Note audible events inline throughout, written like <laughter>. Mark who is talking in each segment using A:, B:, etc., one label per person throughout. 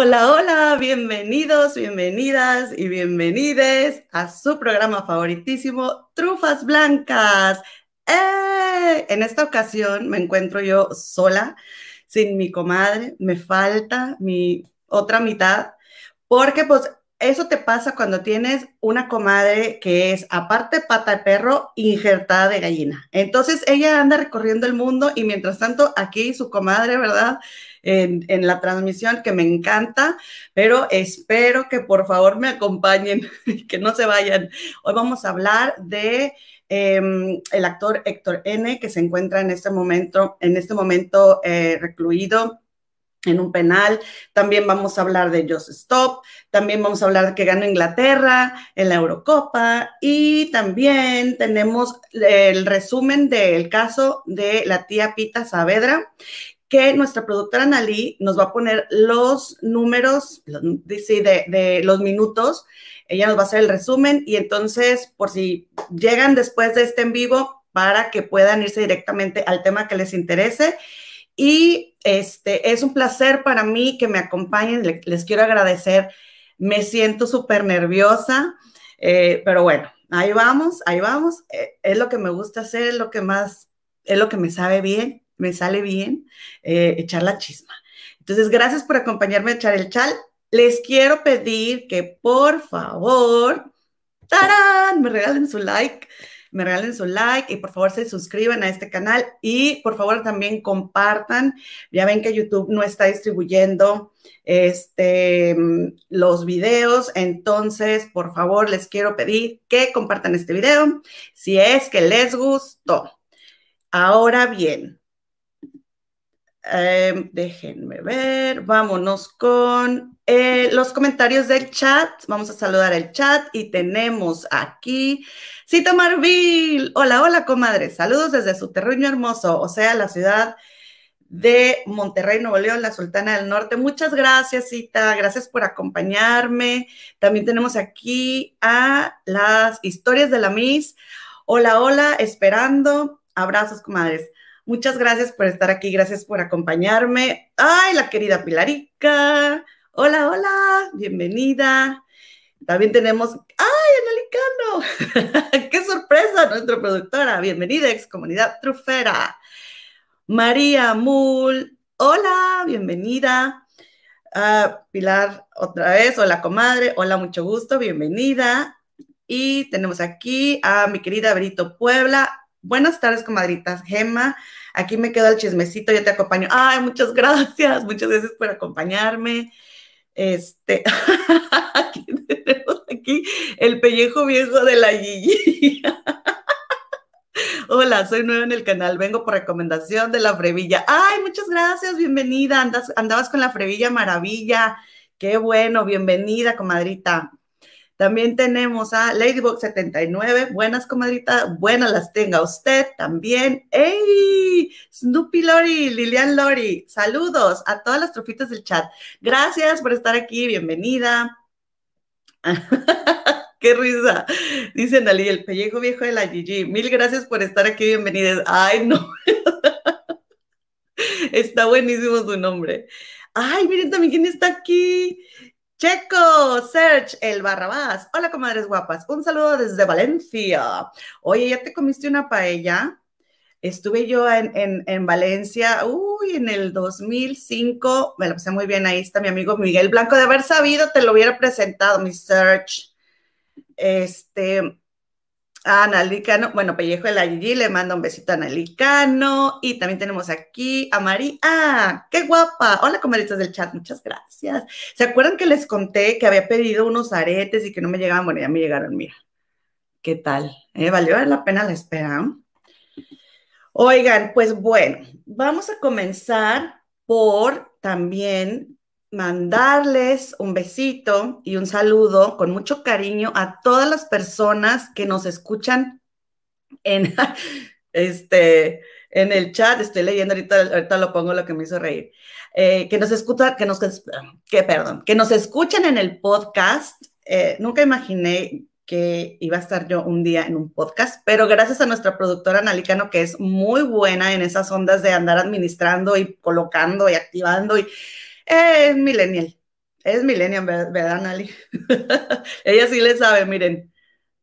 A: Hola, hola, bienvenidos, bienvenidas y bienvenides a su programa favoritísimo, Trufas Blancas. ¡Eh! En esta ocasión me encuentro yo sola, sin mi comadre, me falta mi otra mitad, porque pues eso te pasa cuando tienes una comadre que es, aparte pata de perro, injertada de gallina. Entonces ella anda recorriendo el mundo y mientras tanto aquí su comadre, ¿verdad? En, la transmisión que me encanta, pero espero que por favor me acompañen <laughs> que no se vayan. Hoy vamos a hablar de em, el actor Héctor N, que se encuentra en este momento, en este momento eh, recluido en un penal. También vamos a hablar de Just Stop. También vamos a hablar de que ganó Inglaterra en la Eurocopa. Y también tenemos el resumen del caso de la tía Pita Saavedra, que nuestra productora Nali nos va a poner los números, de, de los minutos. Ella nos va a hacer el resumen y entonces, por si llegan después de este en vivo, para que puedan irse directamente al tema que les interese y este, es un placer para mí que me acompañen. Les, quiero agradecer. Me siento súper nerviosa, eh, pero bueno, ahí vamos, ahí vamos. Eh, es lo que me gusta hacer, es lo que más, es lo que me sabe bien, me sale bien, eh, echar la chisma. Entonces, gracias por acompañarme a echar el chal. Les quiero pedir que por favor, ¡tarán! Me regalen su like me regalen su like y por favor se suscriban a este canal y por favor también compartan. Ya ven que YouTube no está distribuyendo este, los videos, entonces por favor les quiero pedir que compartan este video si es que les gustó. Ahora bien, Em, déjenme ver, vámonos con eh, los comentarios del chat. Vamos a saludar el chat y tenemos aquí Cita Marville. Hola, hola, comadre. Saludos desde su terruño hermoso, o sea, la ciudad de Monterrey, Nuevo León, la Sultana del Norte. Muchas gracias, Cita. Gracias por acompañarme. También tenemos aquí a las historias de la Miss. Hola, hola, esperando. Abrazos, comadres. Muchas gracias por estar aquí, gracias por acompañarme. Ay, la querida Pilarica. Hola, hola, bienvenida. También tenemos, ay, Analicano. <laughs> Qué sorpresa, nuestra productora. Bienvenida, ex comunidad trufera. María Mul. Hola, bienvenida. Ah, Pilar, otra vez. Hola, comadre. Hola, mucho gusto. Bienvenida. Y tenemos aquí a mi querida Brito Puebla. Buenas tardes, comadritas. Gemma, aquí me quedo el chismecito, yo te acompaño. Ay, muchas gracias, muchas gracias por acompañarme. Este, <laughs> aquí tenemos aquí el pellejo viejo de la Gigi. <laughs> Hola, soy nueva en el canal, vengo por recomendación de la Frevilla. Ay, muchas gracias, bienvenida. Andas, andabas con la Frevilla Maravilla. Qué bueno, bienvenida, comadrita. También tenemos a Ladybug79. Buenas, comadrita. Buenas las tenga usted también. ¡Ey! Snoopy Lori, Lilian Lori. Saludos a todas las trofitas del chat. Gracias por estar aquí. Bienvenida. <laughs> ¡Qué risa! Dice Ali, el pellejo viejo de la Gigi. Mil gracias por estar aquí. Bienvenidas. ¡Ay, no! <laughs> está buenísimo su nombre. ¡Ay, miren también quién está aquí! Checo, Serge, el Barrabás. Hola, comadres guapas. Un saludo desde Valencia. Oye, ¿ya te comiste una paella? Estuve yo en, Valencia, uy, en el 2005. Me la pasé muy bien. Ahí está mi amigo Miguel Blanco. De haber sabido, te lo hubiera presentado, mi Serge. Este, a Analicano, bueno, Pellejo de la Gigi le manda un besito a Analicano. Y también tenemos aquí a María. ¡Ah! ¡Qué guapa! Hola, comadritas del chat, muchas gracias. ¿Se acuerdan que les conté que había pedido unos aretes y que no me llegaban? Bueno, ya me llegaron, mira. ¿Qué tal? ¿Eh? ¿Valió la pena la espera? Oigan, pues bueno, vamos a comenzar por también mandarles un besito y un saludo con mucho cariño a todas las personas que nos escuchan en, <laughs> este, en el chat. Estoy leyendo ahorita, ahorita lo pongo lo que me hizo reír. Eh, que nos escuchan, que nos, que, perdón, que nos escuchan en el podcast. Eh, nunca imaginé que iba a estar yo un día en un podcast, pero gracias a nuestra productora Analicano, que es muy buena en esas ondas de andar administrando y colocando y activando y es millennial. Es millennial, ¿verdad, Nali? <laughs> Ella sí le sabe, miren.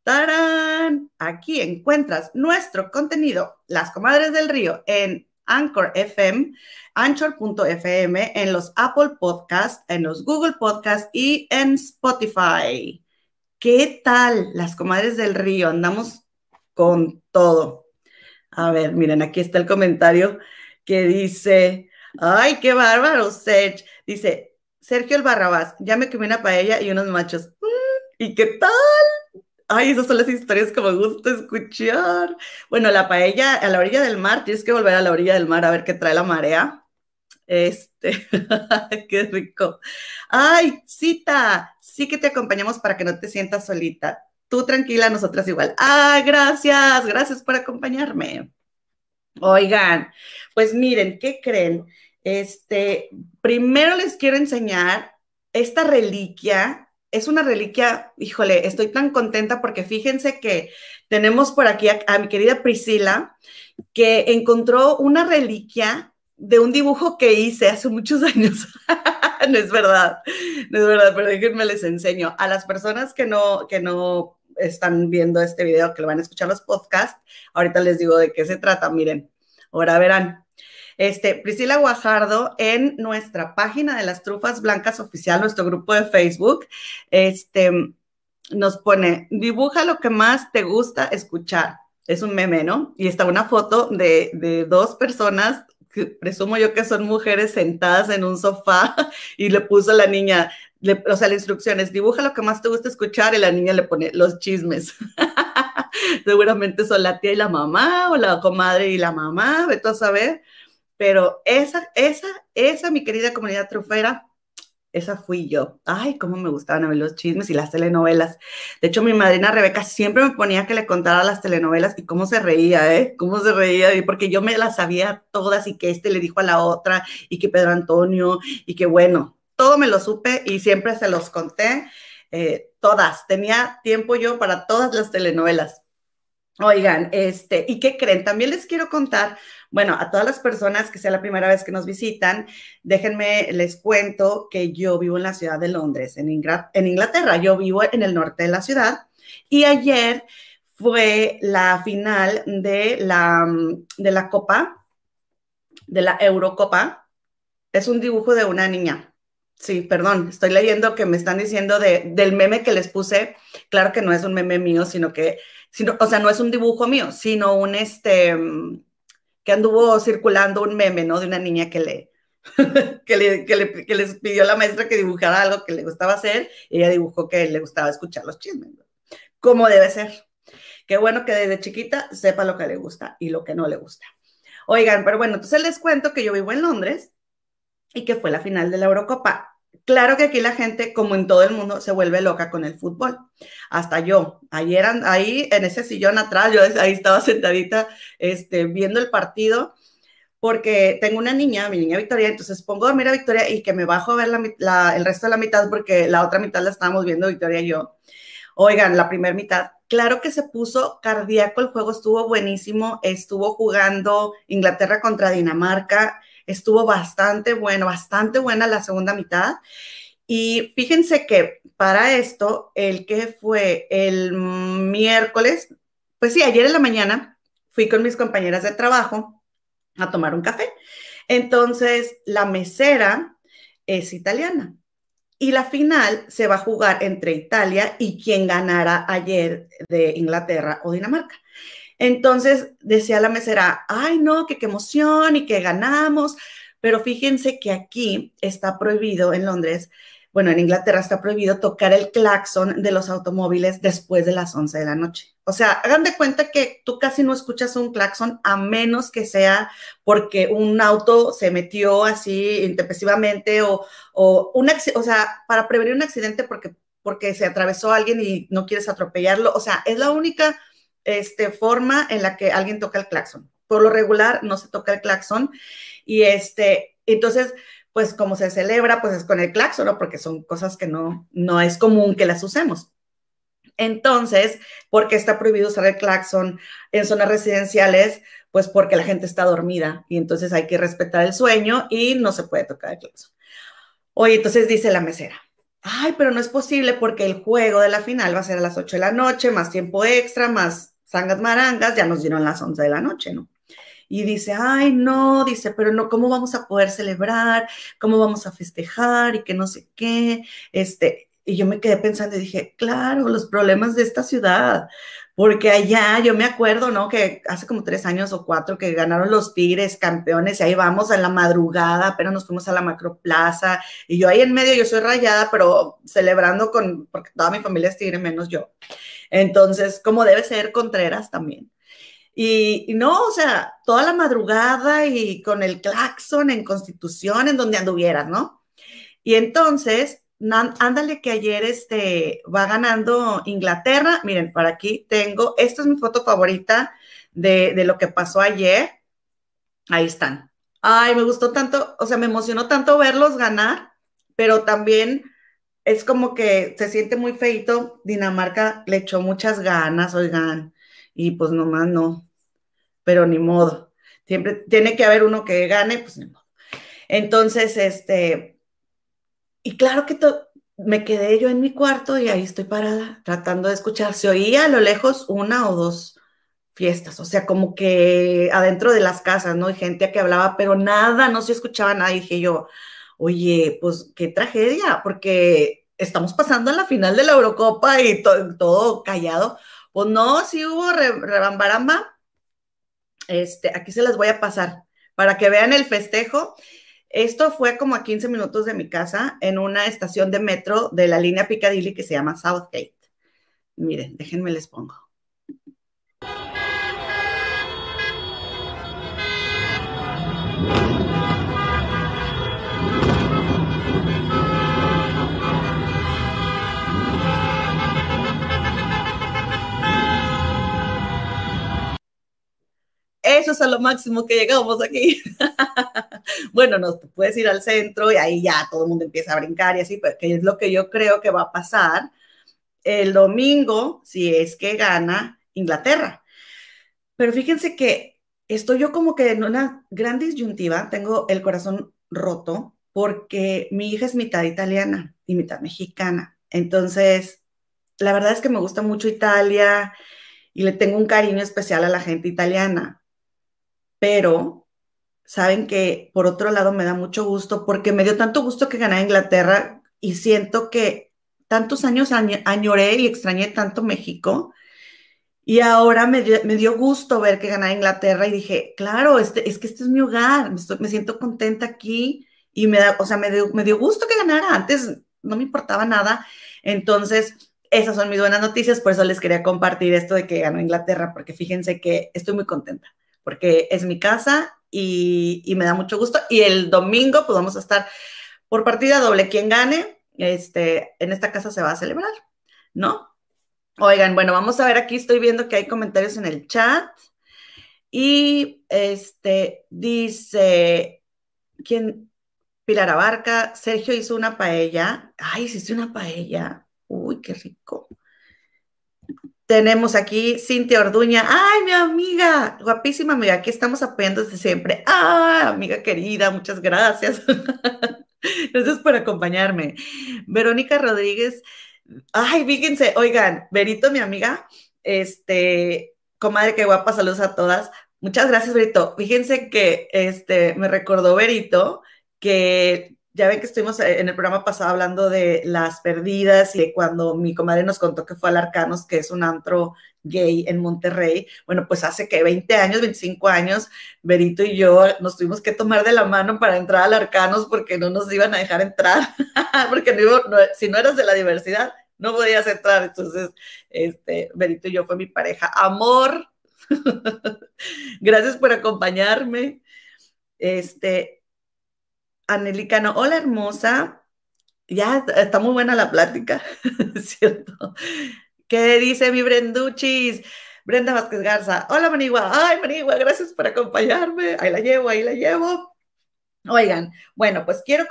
A: ¡Tarán! Aquí encuentras nuestro contenido, Las Comadres del Río, en Anchor FM, Anchor.fm, en los Apple Podcasts, en los Google Podcasts y en Spotify. ¿Qué tal, las comadres del río? Andamos con todo. A ver, miren, aquí está el comentario que dice, ay, qué bárbaro, Sergio. Dice, Sergio el Barrabás, ya me comí una paella y unos machos. Mm, ¿Y qué tal? Ay, esas son las historias que me gusta escuchar. Bueno, la paella a la orilla del mar, tienes que volver a la orilla del mar a ver qué trae la marea. Este, <laughs> qué rico. Ay, cita, sí que te acompañamos para que no te sientas solita. Tú tranquila, nosotras igual. Ah, gracias, gracias por acompañarme. Oigan, pues miren, ¿qué creen? Este, primero les quiero enseñar esta reliquia es una reliquia, híjole, estoy tan contenta porque fíjense que tenemos por aquí a, mi querida Priscila, que encontró una reliquia de un dibujo que hice hace muchos <laughs> años. no es verdad, no es verdad, pero déjenme les enseño. A las personas que no, que no están viendo este video, que lo van a escuchar los podcasts, ahorita les digo de qué se trata, miren, ahora verán. Este, Priscila Guajardo en nuestra página de las trufas blancas oficial, nuestro grupo de Facebook, este, nos pone, dibuja lo que más te gusta escuchar. Es un meme, ¿no? Y está una foto de, de dos personas que presumo yo que son mujeres sentadas en un sofá <laughs> y le puso a la niña, o sea, la instrucción es dibuja lo que más te gusta escuchar y la niña le pone los chismes. <laughs> Seguramente son la tía y la mamá o la comadre y la mamá, vete a saber. Pero esa, esa, esa, mi querida comunidad trufera, esa fui yo. Ay, cómo me gustaban a mí los chismes y las telenovelas. De hecho, mi madrina Rebeca siempre me ponía que le contara las telenovelas y cómo se reía, ¿eh? Cómo se reía, porque yo me las sabía todas y que este le dijo a la otra y que Pedro Antonio y que bueno, todo me lo supe y siempre se los conté, eh, todas. Tenía tiempo yo para todas las telenovelas. Oigan, este, ¿y qué creen? También les quiero contar, bueno, a todas las personas que sea la primera vez que nos visitan, déjenme, les cuento que yo vivo en la ciudad de Londres, en, en Inglaterra. Yo vivo en el norte de la ciudad y ayer fue la final de la, de la Copa, de la Eurocopa. Es un dibujo de una niña. Sí, perdón, estoy leyendo que me están diciendo de, del meme que les puse. Claro que no es un meme mío, sino que o sea, no es un dibujo mío, sino un, este, que anduvo circulando un meme, ¿no? De una niña que le, <laughs> que, le, que, le, que les pidió a la maestra que dibujara algo que le gustaba hacer y ella dibujó que le gustaba escuchar los chismes, ¿no? Como debe ser. Qué bueno que desde chiquita sepa lo que le gusta y lo que no le gusta. Oigan, pero bueno, entonces les cuento que yo vivo en Londres y que fue la final de la Eurocopa. Claro que aquí la gente, como en todo el mundo, se vuelve loca con el fútbol. Hasta yo. Ayer ahí en ese sillón atrás, yo ahí estaba sentadita este, viendo el partido porque tengo una niña, mi niña Victoria, entonces pongo a dormir a Victoria y que me bajo a ver el resto de la mitad porque la otra mitad la estábamos viendo Victoria y yo. Oigan, la primera mitad, claro que se puso cardíaco el juego, estuvo buenísimo, estuvo jugando Inglaterra contra Dinamarca estuvo bastante bueno, bastante buena la segunda mitad. Y fíjense que para esto, el que fue el miércoles, pues sí, ayer en la mañana fui con mis compañeras de trabajo a tomar un café. Entonces, la mesera es italiana y la final se va a jugar entre Italia y quien ganara ayer de Inglaterra o Dinamarca. Entonces decía la mesera, ay no, que qué emoción y que ganamos, pero fíjense que aquí está prohibido en Londres, bueno, en Inglaterra está prohibido tocar el claxon de los automóviles después de las 11 de la noche. O sea, hagan de cuenta que tú casi no escuchas un claxon a menos que sea porque un auto se metió así intempestivamente o, o, un, o sea, para prevenir un accidente porque, porque se atravesó alguien y no quieres atropellarlo. O sea, es la única este, forma en la que alguien toca el claxon. Por lo regular no se toca el claxon y este, entonces, pues como se celebra, pues es con el claxon, ¿no? Porque son cosas que no, no es común que las usemos. Entonces, ¿por qué está prohibido usar el claxon en zonas residenciales? Pues porque la gente está dormida y entonces hay que respetar el sueño y no se puede tocar el claxon. Oye, entonces dice la mesera, ay, pero no es posible porque el juego de la final va a ser a las 8 de la noche, más tiempo extra, más sangas marangas, ya nos dieron las 11 de la noche, ¿no? Y dice, ay, no, dice, pero no, ¿cómo vamos a poder celebrar? ¿Cómo vamos a festejar? Y que no sé qué. Este, y yo me quedé pensando y dije, claro, los problemas de esta ciudad. Porque allá yo me acuerdo, ¿no? Que hace como tres años o cuatro que ganaron los Tigres campeones y ahí vamos a la madrugada, pero nos fuimos a la macroplaza y yo ahí en medio, yo soy rayada, pero celebrando con, porque toda mi familia es Tigre menos yo. Entonces, como debe ser Contreras también. Y, no, o sea, toda la madrugada y con el claxon en Constitución, en donde anduvieras, ¿no? Y entonces ándale que ayer este, va ganando Inglaterra. Miren, por aquí tengo, esta es mi foto favorita de, de, lo que pasó ayer. Ahí están. Ay, me gustó tanto, o sea, me emocionó tanto verlos ganar, pero también es como que se siente muy feito. Dinamarca le echó muchas ganas, oigan, y pues nomás no, pero ni modo. Siempre tiene que haber uno que gane, pues ni modo. Entonces, este, y claro que me quedé yo en mi cuarto y ahí estoy parada tratando de escuchar. Se oía a lo lejos una o dos fiestas, o sea, como que adentro de las casas, ¿no? Hay gente que hablaba, pero nada, no se escuchaba nada. Y dije yo, oye, pues qué tragedia, porque estamos pasando a la final de la Eurocopa y todo callado. Pues no, sí hubo rebambaramba. Este, aquí se las voy a pasar para que vean el festejo. Esto fue como a 15 minutos de mi casa en una estación de metro de la línea Piccadilly que se llama Southgate. Miren, déjenme les pongo. Eso es a lo máximo que llegamos aquí. <laughs> bueno, no, puedes ir al centro y ahí ya todo el mundo empieza a brincar y así, pero que es lo que yo creo que va a pasar el domingo si es que gana Inglaterra. Pero fíjense que estoy yo como que en una gran disyuntiva, tengo el corazón roto porque mi hija es mitad italiana y mitad mexicana. Entonces, la verdad es que me gusta mucho Italia y le tengo un cariño especial a la gente italiana pero saben que por otro lado me da mucho gusto porque me dio tanto gusto que gané Inglaterra y siento que tantos años añoré y extrañé tanto México y ahora me dio, gusto ver que ganaba Inglaterra y dije, claro, este, es que este es mi hogar, me, siento contenta aquí y me da, o sea, me dio, me dio gusto que ganara, antes no me importaba nada, entonces esas son mis buenas noticias, por eso les quería compartir esto de que ganó Inglaterra, porque fíjense que estoy muy contenta porque es mi casa y, me da mucho gusto. Y el domingo pues vamos a estar por partida doble. Quien gane, este, en esta casa se va a celebrar, ¿no? Oigan, bueno, vamos a ver, aquí estoy viendo que hay comentarios en el chat. Y este dice, ¿quién? Pilar Abarca, Sergio hizo una paella. Ay, hiciste una paella. Uy, qué rico. Tenemos aquí Cintia Orduña. ¡Ay, mi amiga! Guapísima amiga. Aquí estamos apoyando desde siempre. ¡Ay, amiga querida! Muchas gracias. <laughs> gracias por acompañarme. Verónica Rodríguez. Ay, fíjense, oigan, Berito, mi amiga, este, comadre, qué guapa, saludos a todas. Muchas gracias, Berito. Fíjense que este, me recordó Berito que ya ven que estuvimos eh, en el programa pasado hablando de las perdidas y cuando mi comadre nos contó que fue al Arcanos, que es un antro gay en Monterrey. Bueno, pues hace que 20 años, 25 años, Berito y yo nos tuvimos que tomar de la mano para entrar al Arcanos porque no nos iban a dejar entrar, <laughs> porque si no eras de la diversidad, no podías entrar. Entonces, este, Berito y yo fue mi pareja. Amor, <laughs> gracias por acompañarme. Este, Anelicano, hola hermosa. Ya está muy buena la plática, <laughs> ¿cierto? ¿Qué dice mi Brenduchis? Brenda Vázquez Garza, hola Manigua, ay Manigua, gracias por acompañarme, ahí la llevo, ahí la llevo. Oigan, bueno, pues quiero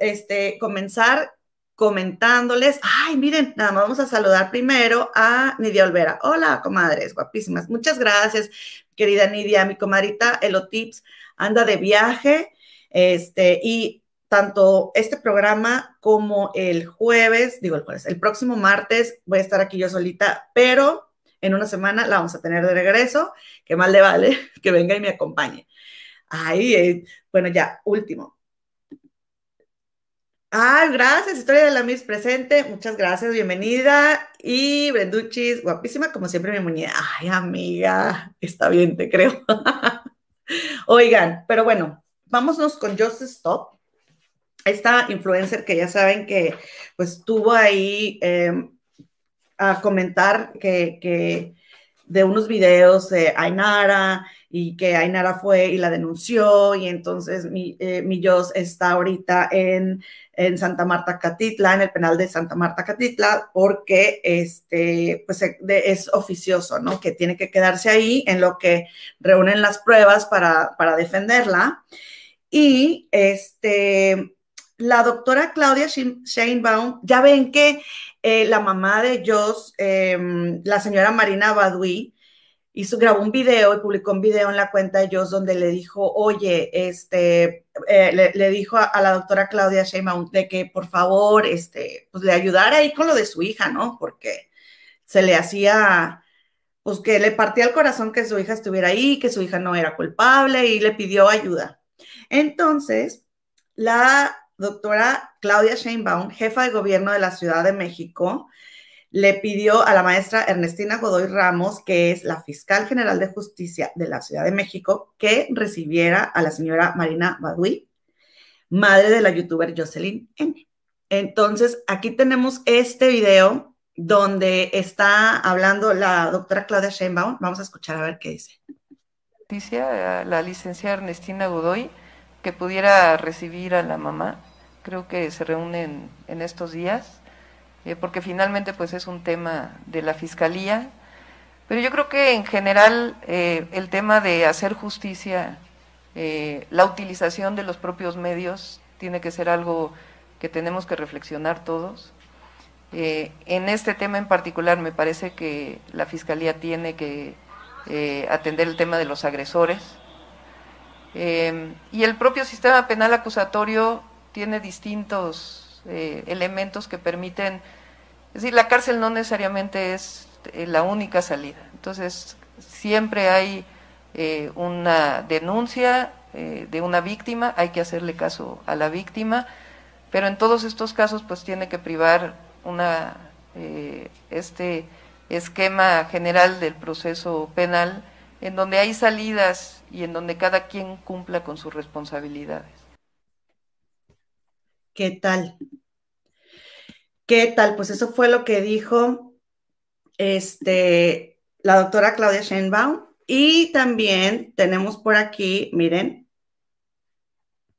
A: este, comenzar comentándoles, ay, miren, nada más vamos a saludar primero a Nidia Olvera. Hola, comadres, guapísimas. Muchas gracias, querida Nidia, mi comadrita Elotips anda de viaje este, y tanto este programa como el jueves, digo el jueves, el próximo martes voy a estar aquí yo solita, pero en una semana la vamos a tener de regreso, que mal le vale <laughs> que venga y me acompañe. Ay, eh, bueno, ya, último. Ah, gracias, Historia de la Miss presente. Muchas gracias, bienvenida. Y Brenduchis, guapísima como siempre, mi muñeca. Ay, amiga, está bien, te creo. <laughs> Oigan, pero bueno, vámonos con Just Stop. Esta influencer que ya saben que pues tuvo ahí em, a comentar que, de unos videos de Ainara y que Ainara fue y la denunció y entonces mi, eh, está ahorita en, en, Santa Marta Catitla, en el penal de Santa Marta Catitla, porque este, pues e, es oficioso, ¿no? Que tiene que quedarse ahí en lo que reúnen las pruebas para, para defenderla. Y este, la doctora Claudia Sheinbaum, ya ven que eh, la mamá de Joss, em, la señora Marina Badui, hizo, grabó un video y publicó un video en la cuenta de ellos donde le dijo, oye, este, eh, le, dijo a, la doctora Claudia Sheinbaum de que por favor, este, pues le ayudara ahí con lo de su hija, ¿no? Porque se le hacía, pues que le partía el corazón que su hija estuviera ahí, que su hija no era culpable y le pidió ayuda. Entonces, la doctora Claudia Sheinbaum, jefa de gobierno de la Ciudad de México, le pidió a la maestra Ernestina Godoy Ramos, que es la fiscal general de justicia de la Ciudad de México, que recibiera a la señora Marina Badui, madre de la youtuber Jocelyn N. Entonces, aquí tenemos este video donde está hablando la doctora Claudia Sheinbaum. Vamos a escuchar a ver qué dice.
B: Justicia, la licenciada Ernestina Godoy, que pudiera recibir a la mamá. Creo que se reúnen en estos días eh, porque finalmente pues es un tema de la Fiscalía, pero yo creo que en general eh, el tema de hacer justicia, eh, la utilización de los propios medios tiene que ser algo que tenemos que reflexionar todos. en este tema en particular me parece que la Fiscalía tiene que atender el tema de los agresores. y el propio sistema penal acusatorio tiene distintos eh, elementos que permiten, es decir, la cárcel no necesariamente es eh, la única salida. Entonces, siempre hay eh, una denuncia de una víctima, hay que hacerle caso a la víctima, pero en todos estos casos pues tiene que privar una este esquema general del proceso penal en donde hay salidas y en donde cada quien cumpla con sus responsabilidades.
A: ¿Qué tal? ¿Qué tal? Pues eso fue lo que dijo este, la doctora Claudia Schenbaum. Y también tenemos por aquí, miren,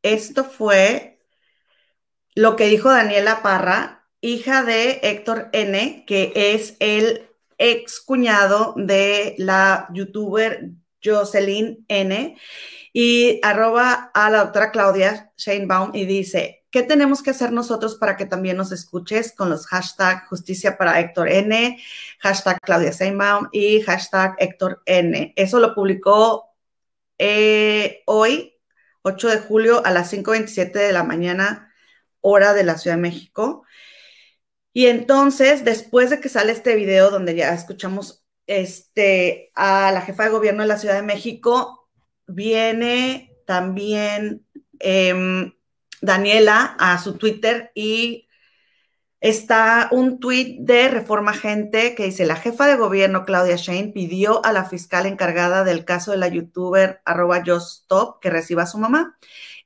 A: esto fue lo que dijo Daniela Parra, hija de Héctor N., que es el ex cuñado de la youtuber Jocelyn N. Y arroba a la doctora Claudia Sheinbaum y dice, ¿Qué tenemos que hacer nosotros para que también nos escuches con los hashtag justicia para Héctor N, hashtag Claudia Seinbaum y hashtag Héctor N? Eso lo publicó eh, hoy, 8 de julio, a las 5.27 de la mañana, hora de la Ciudad de México. Y entonces, después de que sale este video donde ya escuchamos este, a la jefa de gobierno de la Ciudad de México, viene también... Em, Daniela a su Twitter y está un tuit de Reforma Gente que dice, la jefa de gobierno Claudia Shane pidió a la fiscal encargada del caso de la youtuber arroba que reciba a su mamá.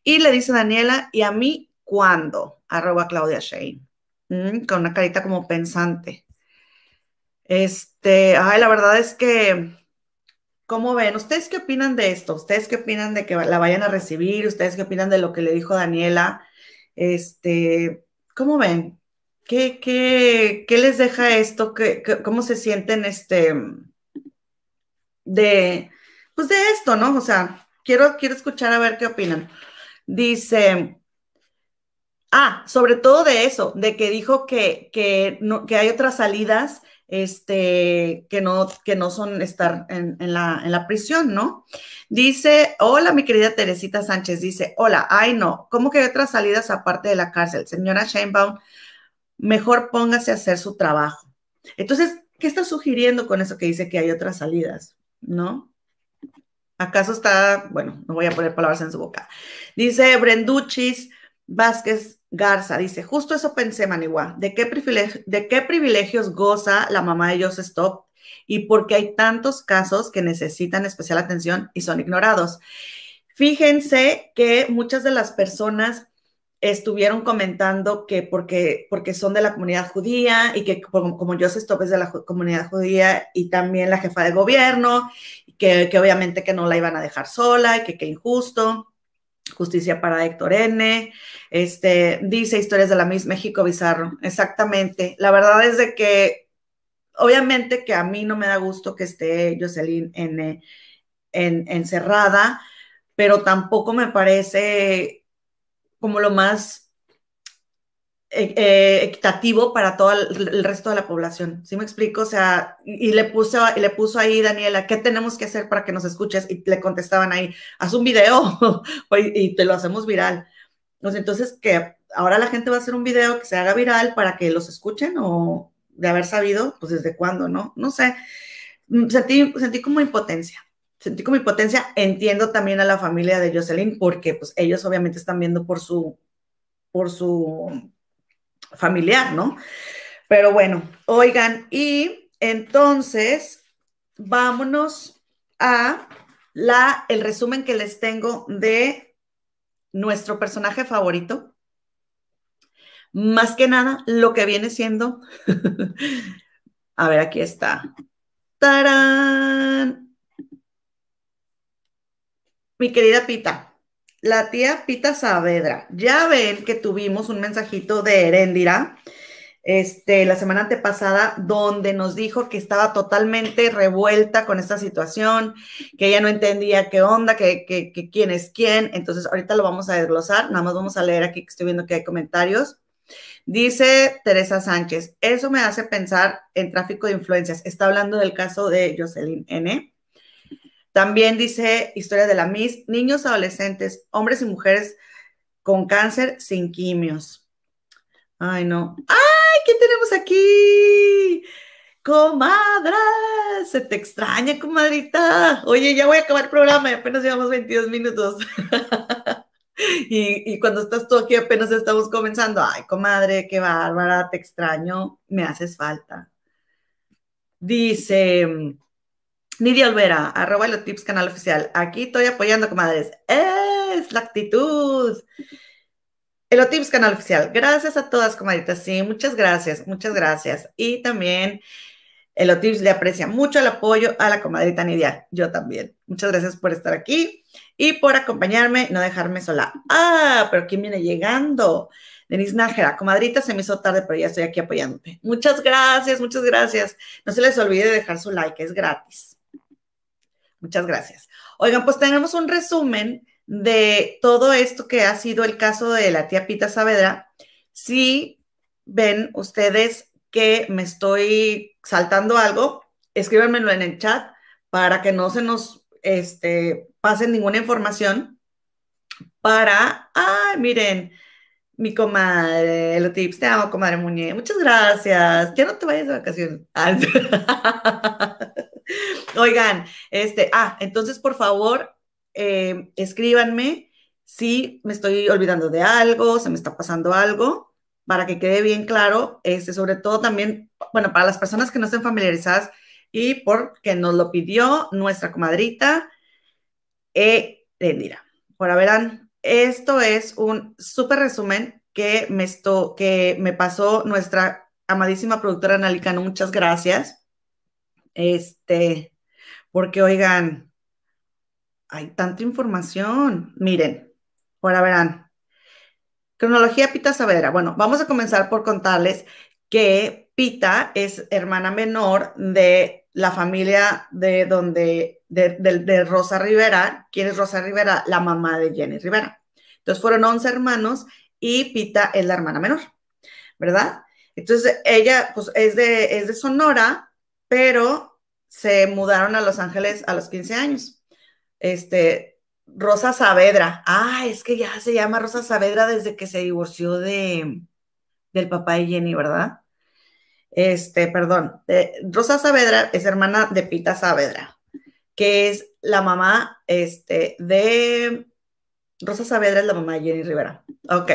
A: Y le dice Daniela, ¿y a mí cuándo? Arroba Claudia Shane. Con una carita como pensante. Este, ay, la verdad es que ¿Cómo ven? ¿Ustedes qué opinan de esto? ¿Ustedes qué opinan de que la vayan a recibir? ¿Ustedes qué opinan de lo que le dijo Daniela? Este, ¿cómo ven? ¿Qué, qué, qué les deja esto? ¿Qué, cómo se sienten este de pues de esto, ¿no? O sea, quiero, quiero escuchar a ver qué opinan. Dice, ah, sobre todo de eso, de que dijo que, que, no, que hay otras salidas este, que no, que no son estar en, la, en la prisión, ¿no? Dice, hola, mi querida Teresita Sánchez, dice, hola, ay no, ¿cómo que hay otras salidas aparte de la cárcel? Señora Sheinbaum, mejor póngase a hacer su trabajo. Entonces, ¿qué está sugiriendo con eso que dice que hay otras salidas? ¿No? ¿Acaso está, bueno, no voy a poner palabras en su boca? Dice Brenduchis Vázquez Garza, dice, justo eso pensé, Manigua, ¿de qué, ¿de qué privilegios goza la mamá de Joseph Stop y por qué hay tantos casos que necesitan especial atención y son ignorados? Fíjense que muchas de las personas estuvieron comentando que porque, porque son de la comunidad judía y que como, como Joseph Stop es de la comunidad judía y también la jefa de gobierno, que, que obviamente que no la iban a dejar sola y que qué injusto. Justicia para Héctor N. Este, dice Historias de la Miss México Bizarro. Exactamente. La verdad es de que, obviamente que a mí no me da gusto que esté Jocelyn. En, encerrada, pero tampoco me parece como lo más eh, eh, equitativo para todo el, resto de la población. ¿Sí me explico? O sea, y, le puso, y le puso ahí, Daniela, ¿qué tenemos que hacer para que nos escuches? Y le contestaban ahí, haz un video <laughs> y te lo hacemos viral. Entonces, que ahora la gente va a hacer un video que se haga viral para que los escuchen o de haber sabido, pues desde cuándo, ¿no? No sé. Mm, sentí, sentí como impotencia. Sentí como impotencia. Entiendo también a la familia de Jocelyn porque pues ellos obviamente están viendo por su, por su familiar, ¿no? Pero bueno, oigan, y entonces vámonos a la, el resumen que les tengo de nuestro personaje favorito. Más que nada, lo que viene siendo. <laughs> a ver, aquí está. ¡Tarán! Mi querida Pita, la tía Pita Saavedra. Ya ven que tuvimos un mensajito de Heréndira este, la semana antepasada donde nos dijo que estaba totalmente revuelta con esta situación, que ella no entendía qué onda, que, que, quién es quién. Entonces, ahorita lo vamos a desglosar. Nada más vamos a leer aquí que estoy viendo que hay comentarios. Dice Teresa Sánchez, eso me hace pensar en tráfico de influencias. Está hablando del caso de Jocelyn N. También dice Historia de la Miss, niños, adolescentes, hombres y mujeres con cáncer sin quimios. Ay, no. ¡Ay! ¿Qué tenemos aquí? Comadra, se te extraña, comadrita. Oye, ya voy a acabar el programa y apenas llevamos 22 minutos. <laughs> y, y, cuando estás tú aquí apenas estamos comenzando. Ay, comadre, qué bárbara, te extraño, me haces falta. Dice, Nidia Olvera, arroba los canal oficial. Aquí estoy apoyando, comadres. Es la actitud. Elotips Canal Oficial. Gracias a todas, comadritas. Sí, muchas gracias, muchas gracias. Y también Elotips le aprecia mucho el apoyo a la comadrita Nidia. Yo también. Muchas gracias por estar aquí y por acompañarme, no dejarme sola. Ah, pero ¿quién viene llegando? Denise Nájera, comadrita, se me hizo tarde, pero ya estoy aquí apoyándote. Muchas gracias, muchas gracias. No se les olvide dejar su like, es gratis. Muchas gracias. Oigan, pues tenemos un resumen de todo esto que ha sido el caso de la tía Pita Saavedra. Si ven ustedes que me estoy saltando algo, escríbanmelo en el chat para que no se nos este, pase ninguna información. Para, ay, miren, mi comadre, los tips, te amo, comadre Muñe. Muchas gracias. Ya no te vayas de vacaciones. <laughs> Oigan, este, ah, entonces por favor, eh, escríbanme si me estoy olvidando de algo, se me está pasando algo, para que quede bien claro, este, sobre todo también, bueno, para las personas que no estén familiarizadas y porque nos lo pidió nuestra comadrita, eh, Rendira. Ahora verán, esto es un súper resumen que me, esto, que me pasó nuestra amadísima productora Analicano. Muchas gracias. Este, porque oigan, hay tanta información. Miren, ahora verán. Cronología Pita Saavedra. Bueno, vamos a comenzar por contarles que Pita es hermana menor de la familia de donde, de, Rosa Rivera. ¿Quién es Rosa Rivera? La mamá de Jenny Rivera. Entonces fueron 11 hermanos y Pita es la hermana menor, ¿verdad? Entonces, ella, pues, es de, es de Sonora, pero se mudaron a Los Ángeles a los 15 años. Este, Rosa Saavedra. Ah, es que ya se llama Rosa Saavedra desde que se divorció de, del papá de Jenny, ¿verdad? Este, perdón. Rosa Saavedra es hermana de Pita Saavedra, que es la mamá este, de Rosa Saavedra, es la mamá de Jenny Rivera. Ok.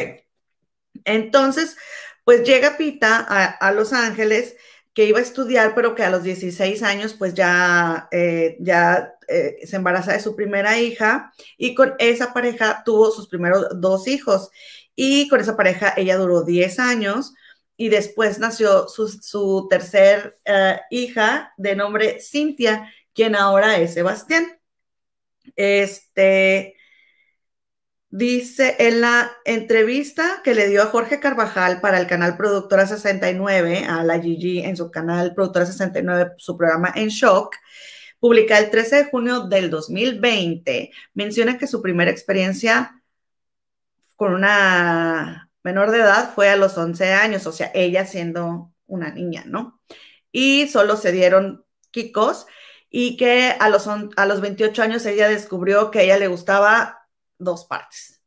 A: Entonces, pues llega Pita a, Los Ángeles, que iba a estudiar, pero que a los 16 años, pues ya, eh, ya eh, se embaraza de su primera hija y con esa pareja tuvo sus primeros dos hijos. Y con esa pareja ella duró 10 años y después nació su, tercer eh, hija de nombre Cintia, quien ahora es Sebastián. Este, Dice en la entrevista que le dio a Jorge Carvajal para el canal Productora 69, a la Gigi en su canal Productora 69, su programa En Shock, publicada el 13 de junio del 2020, menciona que su primera experiencia con una menor de edad fue a los 11 años, o sea, ella siendo una niña, ¿no? Y solo se dieron kikos y que a los, a los 28 años ella descubrió que a ella le gustaba dos partes.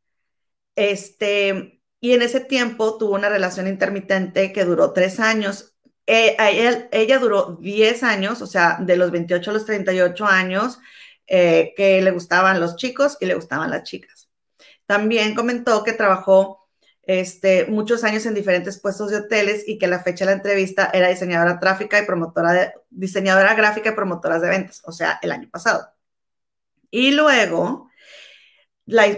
A: Este, y en ese tiempo tuvo una relación intermitente que duró tres años. Eh, ella, duró 10 años, o sea, de los 28 a los 38 años, eh, que le gustaban los chicos y le gustaban las chicas. También comentó que trabajó este, muchos años en diferentes puestos de hoteles y que la fecha de la entrevista era diseñadora gráfica y promotora de, diseñadora gráfica y promotoras de ventas, o sea, el año pasado. Y luego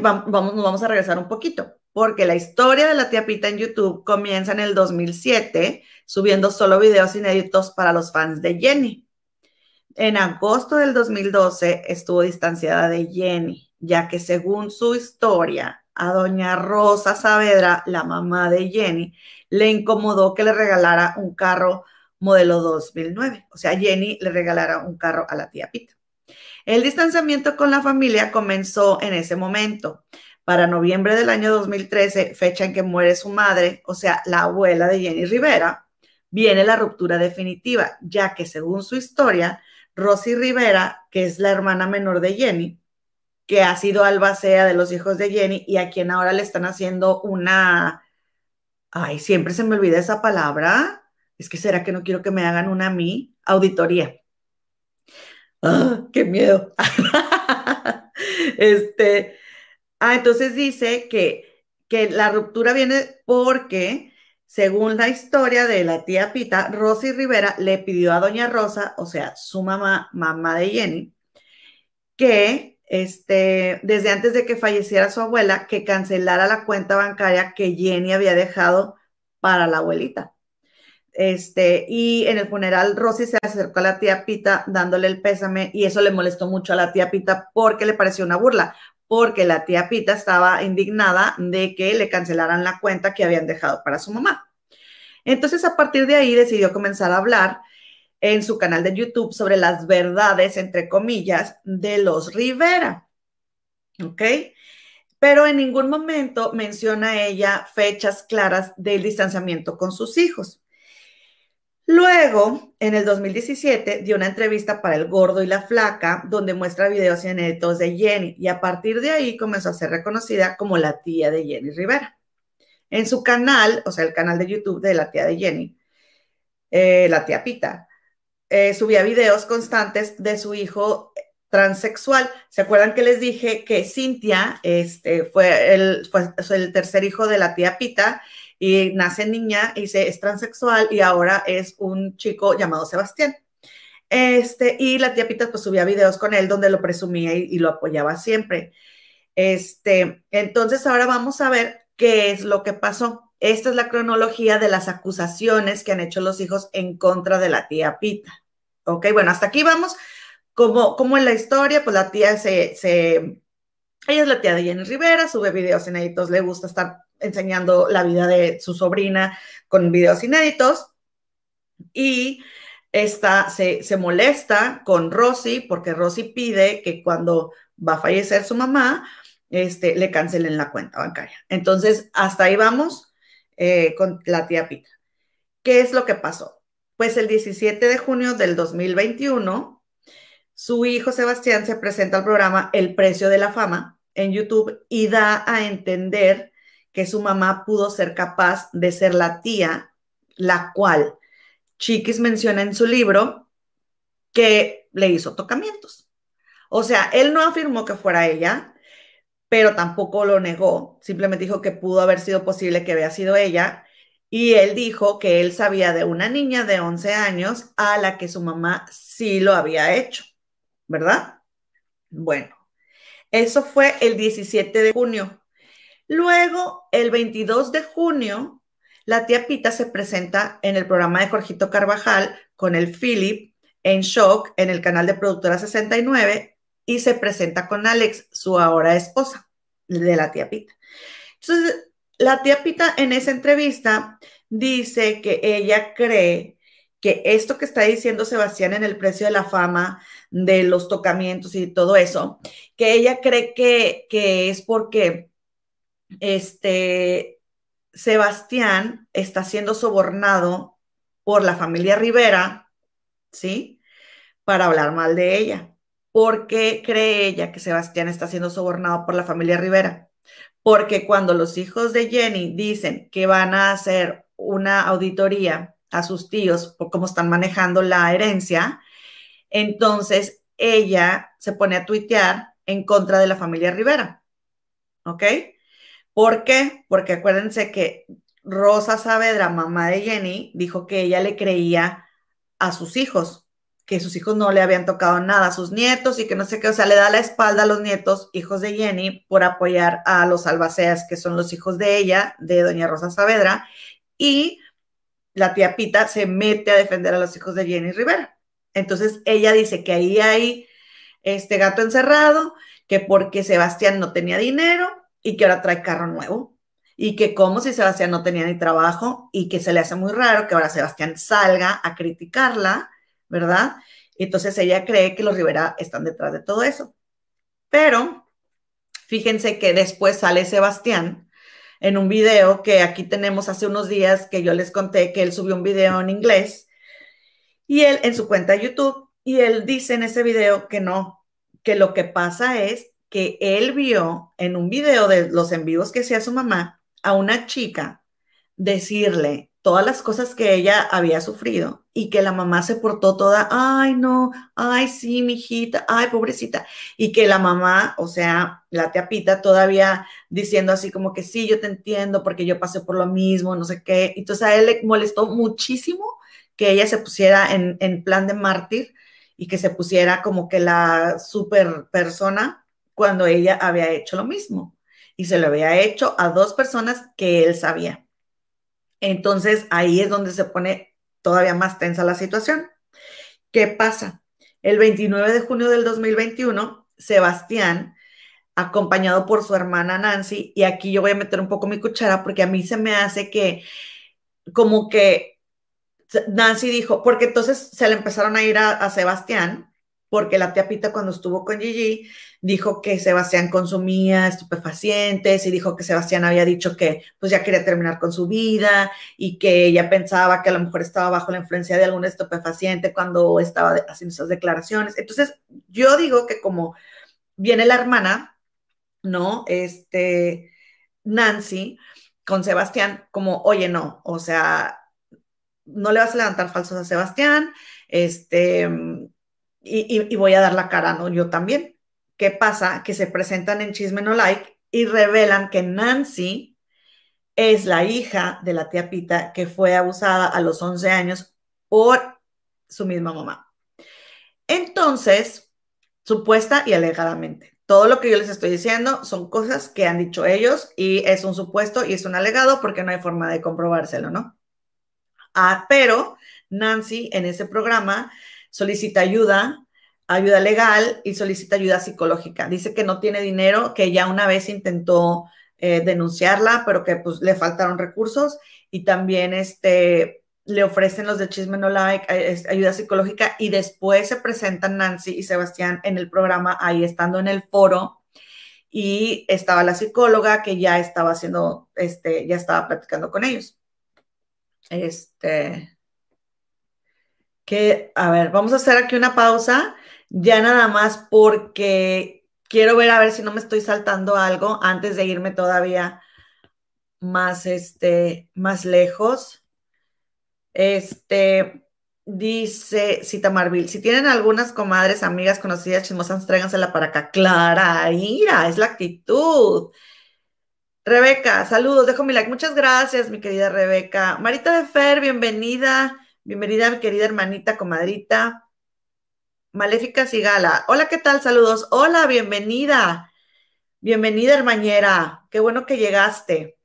A: vamos, nos vamos a regresar un poquito, porque la historia de la tía Pita en YouTube comienza en el 2007, subiendo solo videos inéditos para los fans de Jenny. En agosto del 2012 estuvo distanciada de Jenny, ya que según su historia, a doña Rosa Saavedra, la mamá de Jenny, le incomodó que le regalara un carro modelo 2009. O sea, Jenny le regalara un carro a la tía Pita. El distanciamiento con la familia comenzó en ese momento. Para noviembre del año 2013, fecha en que muere su madre, o sea, la abuela de Jenny Rivera, viene la ruptura definitiva, ya que según su historia, Rosy Rivera, que es la hermana menor de Jenny, que ha sido albacea de los hijos de Jenny y a quien ahora le están haciendo una... Ay, siempre se me olvida esa palabra. Es que será que no quiero que me hagan una a mí. Auditoría. ¡Ah, qué miedo! <laughs> este, ah, entonces dice que, que la ruptura viene porque, según la historia de la tía Pita, Rosy Rivera le pidió a doña Rosa, o sea, su mamá, mamá de Jenny, que este, desde antes de que falleciera su abuela, que cancelara la cuenta bancaria que Jenny había dejado para la abuelita. Este, y en el funeral Rosy se acercó a la tía Pita dándole el pésame y eso le molestó mucho a la tía Pita porque le pareció una burla, porque la tía Pita estaba indignada de que le cancelaran la cuenta que habían dejado para su mamá. Entonces a partir de ahí decidió comenzar a hablar en su canal de YouTube sobre las verdades, entre comillas, de los Rivera. ¿Ok? Pero en ningún momento menciona ella fechas claras del distanciamiento con sus hijos. Luego, en el 2017, dio una entrevista para El Gordo y la Flaca, donde muestra videos inéditos de Jenny, y a partir de ahí comenzó a ser reconocida como la tía de Jenny Rivera. En su canal, o sea, el canal de YouTube de la tía de Jenny, eh, la tía Pita, eh, subía videos constantes de su hijo transexual. ¿Se acuerdan que les dije que Cintia este, fue el tercer hijo de la tía Pita y nace niña y se, es transexual y ahora es un chico llamado Sebastián. Este, y la tía Pita pues subía videos con él donde lo presumía y, lo apoyaba siempre. Este, entonces ahora vamos a ver qué es lo que pasó. Esta es la cronología de las acusaciones que han hecho los hijos en contra de la tía Pita. Ok, bueno, hasta aquí vamos. Como, como en la historia, pues la tía se, se, ella es la tía de Jenny Rivera, sube videos inéditos, le gusta estar enseñando la vida de su sobrina con videos inéditos y esta se, se molesta con Rosy porque Rosy pide que cuando va a fallecer su mamá, este, le cancelen la cuenta bancaria. Entonces, hasta ahí vamos eh, con la tía Pita. ¿qué es lo que pasó? Pues el 17 de junio del 2021, su hijo Sebastián se presenta al programa El Precio de la Fama en YouTube y da a entender que su mamá pudo ser capaz de ser la tía, la cual Chiquis menciona en su libro que le hizo tocamientos. O sea, él no afirmó que fuera ella, pero tampoco lo negó, simplemente dijo que pudo haber sido posible que había sido ella. Y él dijo que él sabía de una niña de 11 años a la que su mamá sí lo había hecho, ¿verdad? Bueno, eso fue el 17 de junio. Luego, el 22 de junio, la tía Pita se presenta en el programa de Jorgito Carvajal con el Philip en shock en el canal de Productora 69 y se presenta con Alex, su ahora esposa de la tía Pita. Entonces, la tía Pita en esa entrevista dice que ella cree que esto que está diciendo Sebastián en el precio de la fama, de los tocamientos y todo eso, que ella cree que, que es porque este, Sebastián está siendo sobornado por la familia Rivera, ¿sí? Para hablar mal de ella. ¿Por qué cree ella que Sebastián está siendo sobornado por la familia Rivera? Porque cuando los hijos de Jenny dicen que van a hacer una auditoría a sus tíos por cómo están manejando la herencia, entonces ella se pone a tuitear en contra de la familia Rivera. ¿Ok? ¿Por qué? Porque acuérdense que Rosa Saavedra, mamá de Jenny, dijo que ella le creía a sus hijos, que sus hijos no le habían tocado nada a sus nietos y que no sé qué, o sea, le da la espalda a los nietos, hijos de Jenny, por apoyar a los albaceas, que son los hijos de ella, de doña Rosa Saavedra, y la tía Pita se mete a defender a los hijos de Jenny Rivera. Entonces ella dice que ahí hay este gato encerrado, que porque Sebastián no tenía dinero y que ahora trae carro nuevo y que como si Sebastián no tenía ni trabajo y que se le hace muy raro que ahora Sebastián salga a criticarla ¿verdad? Entonces ella cree que los Rivera están detrás de todo eso. Pero fíjense que después sale Sebastián en un video que aquí tenemos hace unos días que yo les conté que él subió un video en inglés y él en su cuenta de YouTube y él dice en ese video que no, que lo que pasa es que él vio en un video de los en vivos que hacía su mamá a una chica decirle todas las cosas que ella había sufrido y que la mamá se portó toda, ay no, ay sí, mi hijita, ay pobrecita, y que la mamá, o sea, la tía Pita todavía diciendo así como que sí, yo te entiendo porque yo pasé por lo mismo, no sé qué, entonces a él le molestó muchísimo que ella se pusiera en, en plan de mártir y que se pusiera como que la super persona cuando ella había hecho lo mismo. Y se lo había hecho a dos personas que él sabía. Entonces ahí es donde se pone todavía más tensa la situación. ¿Qué pasa? El 29 de junio del 2021, Sebastián, acompañado por su hermana Nancy, y aquí yo voy a meter un poco mi cuchara porque a mí se me hace que como que Nancy dijo, porque entonces se le empezaron a ir a, a Sebastián porque la tía Pita cuando estuvo con Gigi dijo que Sebastián consumía estupefacientes y dijo que Sebastián había dicho que pues ya quería terminar con su vida y que ella pensaba que a lo mejor estaba bajo la influencia de algún estupefaciente cuando estaba haciendo esas declaraciones. Entonces, yo digo que como viene la hermana, ¿no? Este, Nancy con Sebastián, como, oye, no, o sea, no le vas a levantar falsos a Sebastián, este y, voy a dar la cara, ¿no? Yo también. ¿Qué pasa? Que se presentan en Chisme No Like y revelan que Nancy es la hija de la tía Pita que fue abusada a los 11 años por su misma mamá. Entonces, supuesta y alegadamente. Todo lo que yo les estoy diciendo son cosas que han dicho ellos y es un supuesto y es un alegado porque no hay forma de comprobárselo, ¿no? Ah, pero Nancy en ese programa solicita ayuda, ayuda legal y solicita ayuda psicológica. Dice que no tiene dinero, que ya una vez intentó eh, denunciarla, pero que pues le faltaron recursos y también este, le ofrecen los de Chisme No Like eh, ayuda psicológica y después se presentan Nancy y Sebastián en el programa, ahí estando en el foro y estaba la psicóloga que ya estaba haciendo, este, ya estaba platicando con ellos. Este, que, a ver, vamos a hacer aquí una pausa, ya nada más porque quiero ver a ver si no me estoy saltando algo antes de irme todavía más, este, más lejos. Este, dice Cita Marvil, si tienen algunas comadres, amigas, conocidas, chismosas, tráigansela para acá. Clara, ira, es la actitud. Rebeca, saludos, dejo mi like. Muchas gracias, mi querida Rebeca. Marita de Fer, bienvenida. Bienvenida, querida hermanita, comadrita. Maléfica Sigala. Hola, ¿qué tal? Saludos. Hola, bienvenida. Bienvenida, hermañera. Qué bueno que llegaste.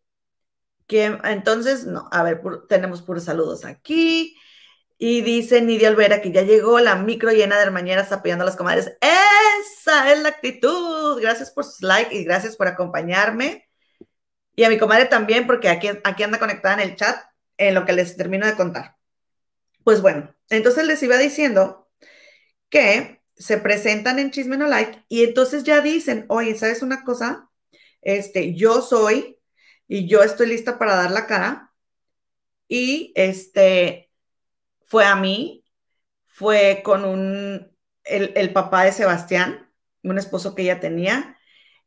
A: entonces, no, a ver, tenemos puros saludos aquí. Y dice Nidia Olvera que ya llegó la micro llena de hermañeras apoyando a las comadres. Esa es la actitud. Gracias por sus likes y gracias por acompañarme. Y a mi comadre también, porque aquí, aquí anda conectada en el chat en lo que les termino de contar. Pues bueno, entonces les iba diciendo que se presentan en Chisme No Like y entonces ya dicen, oye, ¿sabes una cosa? Este, yo soy y yo estoy lista para dar la cara. Y este, fue a mí, fue con un, el, el papá de Sebastián, un esposo que ella tenía,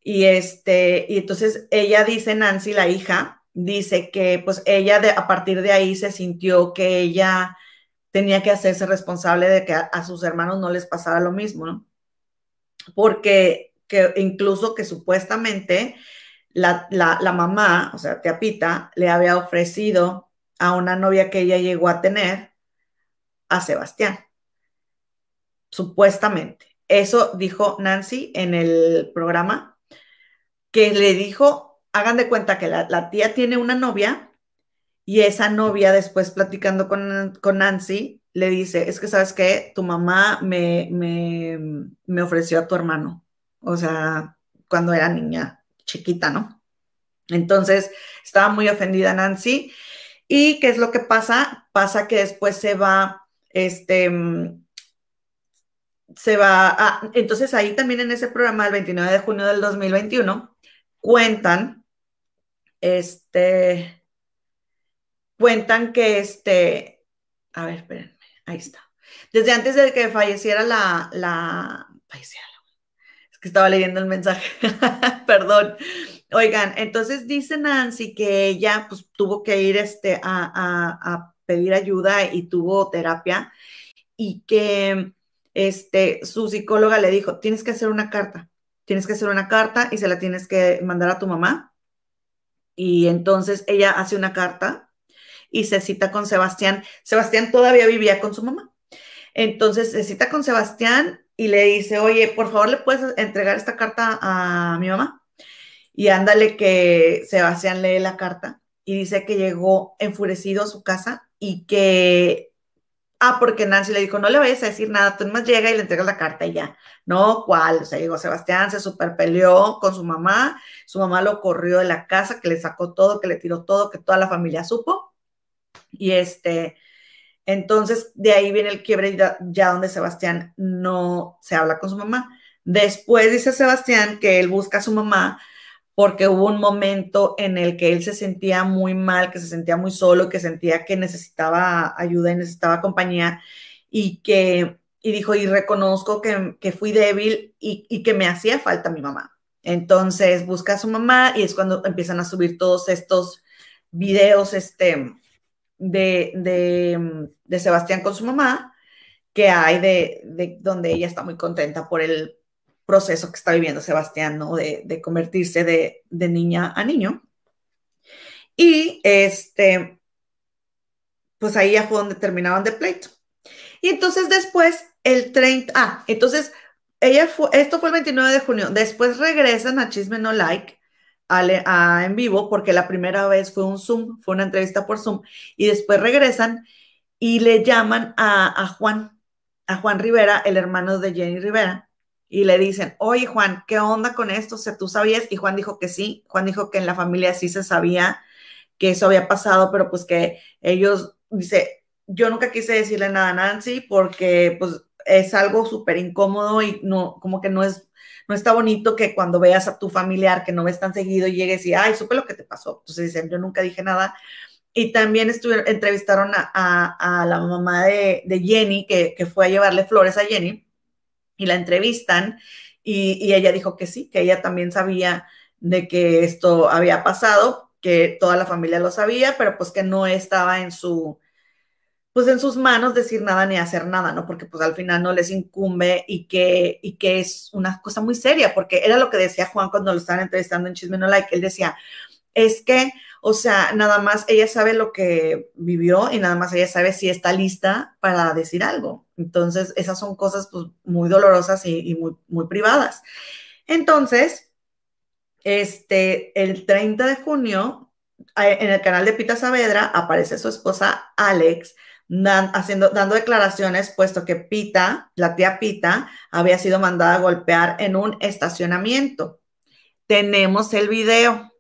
A: y este, y entonces ella dice, Nancy, la hija, dice que pues ella de, a partir de ahí se sintió que ella tenía que hacerse responsable de que a, sus hermanos no les pasara lo mismo, ¿no? Porque que incluso que supuestamente la, la, la mamá, o sea, Pita, le había ofrecido a una novia que ella llegó a tener a Sebastián. Supuestamente. Eso dijo Nancy en el programa que le dijo, hagan de cuenta que la, tía tiene una novia y esa novia después platicando con, Nancy le dice, es que sabes que tu mamá me, me, ofreció a tu hermano, o sea, cuando era niña chiquita, ¿no? Entonces estaba muy ofendida Nancy. ¿Y qué es lo que pasa? Pasa que después se va, este, se va, entonces ahí también en ese programa del 29 de junio del 2021, cuentan, este, cuentan que este, a ver, espérenme, ahí está. Desde antes de que falleciera la, la, falleciera, es que estaba leyendo el mensaje, <laughs> perdón. Oigan, entonces dice Nancy que ella pues tuvo que ir este, a, a pedir ayuda y tuvo terapia y que este, su psicóloga le dijo, tienes que hacer una carta tienes que hacer una carta y se la tienes que mandar a tu mamá. Y entonces ella hace una carta y se cita con Sebastián. Sebastián todavía vivía con su mamá. Entonces se cita con Sebastián y le dice, oye, por favor, ¿le puedes entregar esta carta a mi mamá? Y ándale que Sebastián lee la carta y dice que llegó enfurecido a su casa y que Ah, porque Nancy le dijo, no le vayas a decir nada, tú nomás llega y le entregas la carta y ya. No, ¿cuál? O sea, llegó Sebastián, se super peleó con su mamá, su mamá lo corrió de la casa, que le sacó todo, que le tiró todo, que toda la familia supo. Y este, entonces de ahí viene el quiebre ya, donde Sebastián no se habla con su mamá. Después dice Sebastián que él busca a su mamá porque hubo un momento en el que él se sentía muy mal, que se sentía muy solo, que sentía que necesitaba ayuda y necesitaba compañía y que y dijo, y reconozco que, fui débil y, que me hacía falta mi mamá. Entonces busca a su mamá y es cuando empiezan a subir todos estos videos este, de, de, Sebastián con su mamá que hay de, de, donde ella está muy contenta por el, proceso que está viviendo Sebastián, ¿no? De, convertirse de, niña a niño. Y este, pues ahí ya fue donde terminaban de pleito. Y entonces después, el 30, ah, entonces ella fue, esto fue el 29 de junio, después regresan a Chisme No Like, a, en vivo, porque la primera vez fue un Zoom, fue una entrevista por Zoom, y después regresan y le llaman a, a Juan, a Juan Rivera, el hermano de Jenny Rivera, y le dicen, oye Juan, ¿qué onda con esto? O sea, ¿tú sabías? Y Juan dijo que sí, Juan dijo que en la familia sí se sabía que eso había pasado, pero pues que ellos, dice, yo nunca quise decirle nada a Nancy porque pues es algo súper incómodo y no, como que no es, no está bonito que cuando veas a tu familiar que no ves tan seguido llegues y, ay, supe lo que te pasó. Entonces dicen, yo nunca dije nada, y también entrevistaron a, la mamá de, Jenny, que, que, fue a llevarle flores a Jenny, y la entrevistan, y, y, ella dijo que sí, que ella también sabía de que esto había pasado, que toda la familia lo sabía, pero pues que no estaba en su, pues en sus manos decir nada ni hacer nada, ¿no? Porque pues al final no les incumbe y que, y que es una cosa muy seria, porque era lo que decía Juan cuando lo estaban entrevistando en Chisme No Like, él decía, es que, o sea, nada más ella sabe lo que vivió y nada más ella sabe si está lista para decir algo. Entonces, esas son cosas pues muy dolorosas y, muy, muy privadas. Entonces, este, el 30 de junio, eh, en el canal de Pita Saavedra aparece su esposa Alex, dando declaraciones, puesto que Pita, la tía Pita, había sido mandada a golpear en un estacionamiento. Tenemos el video,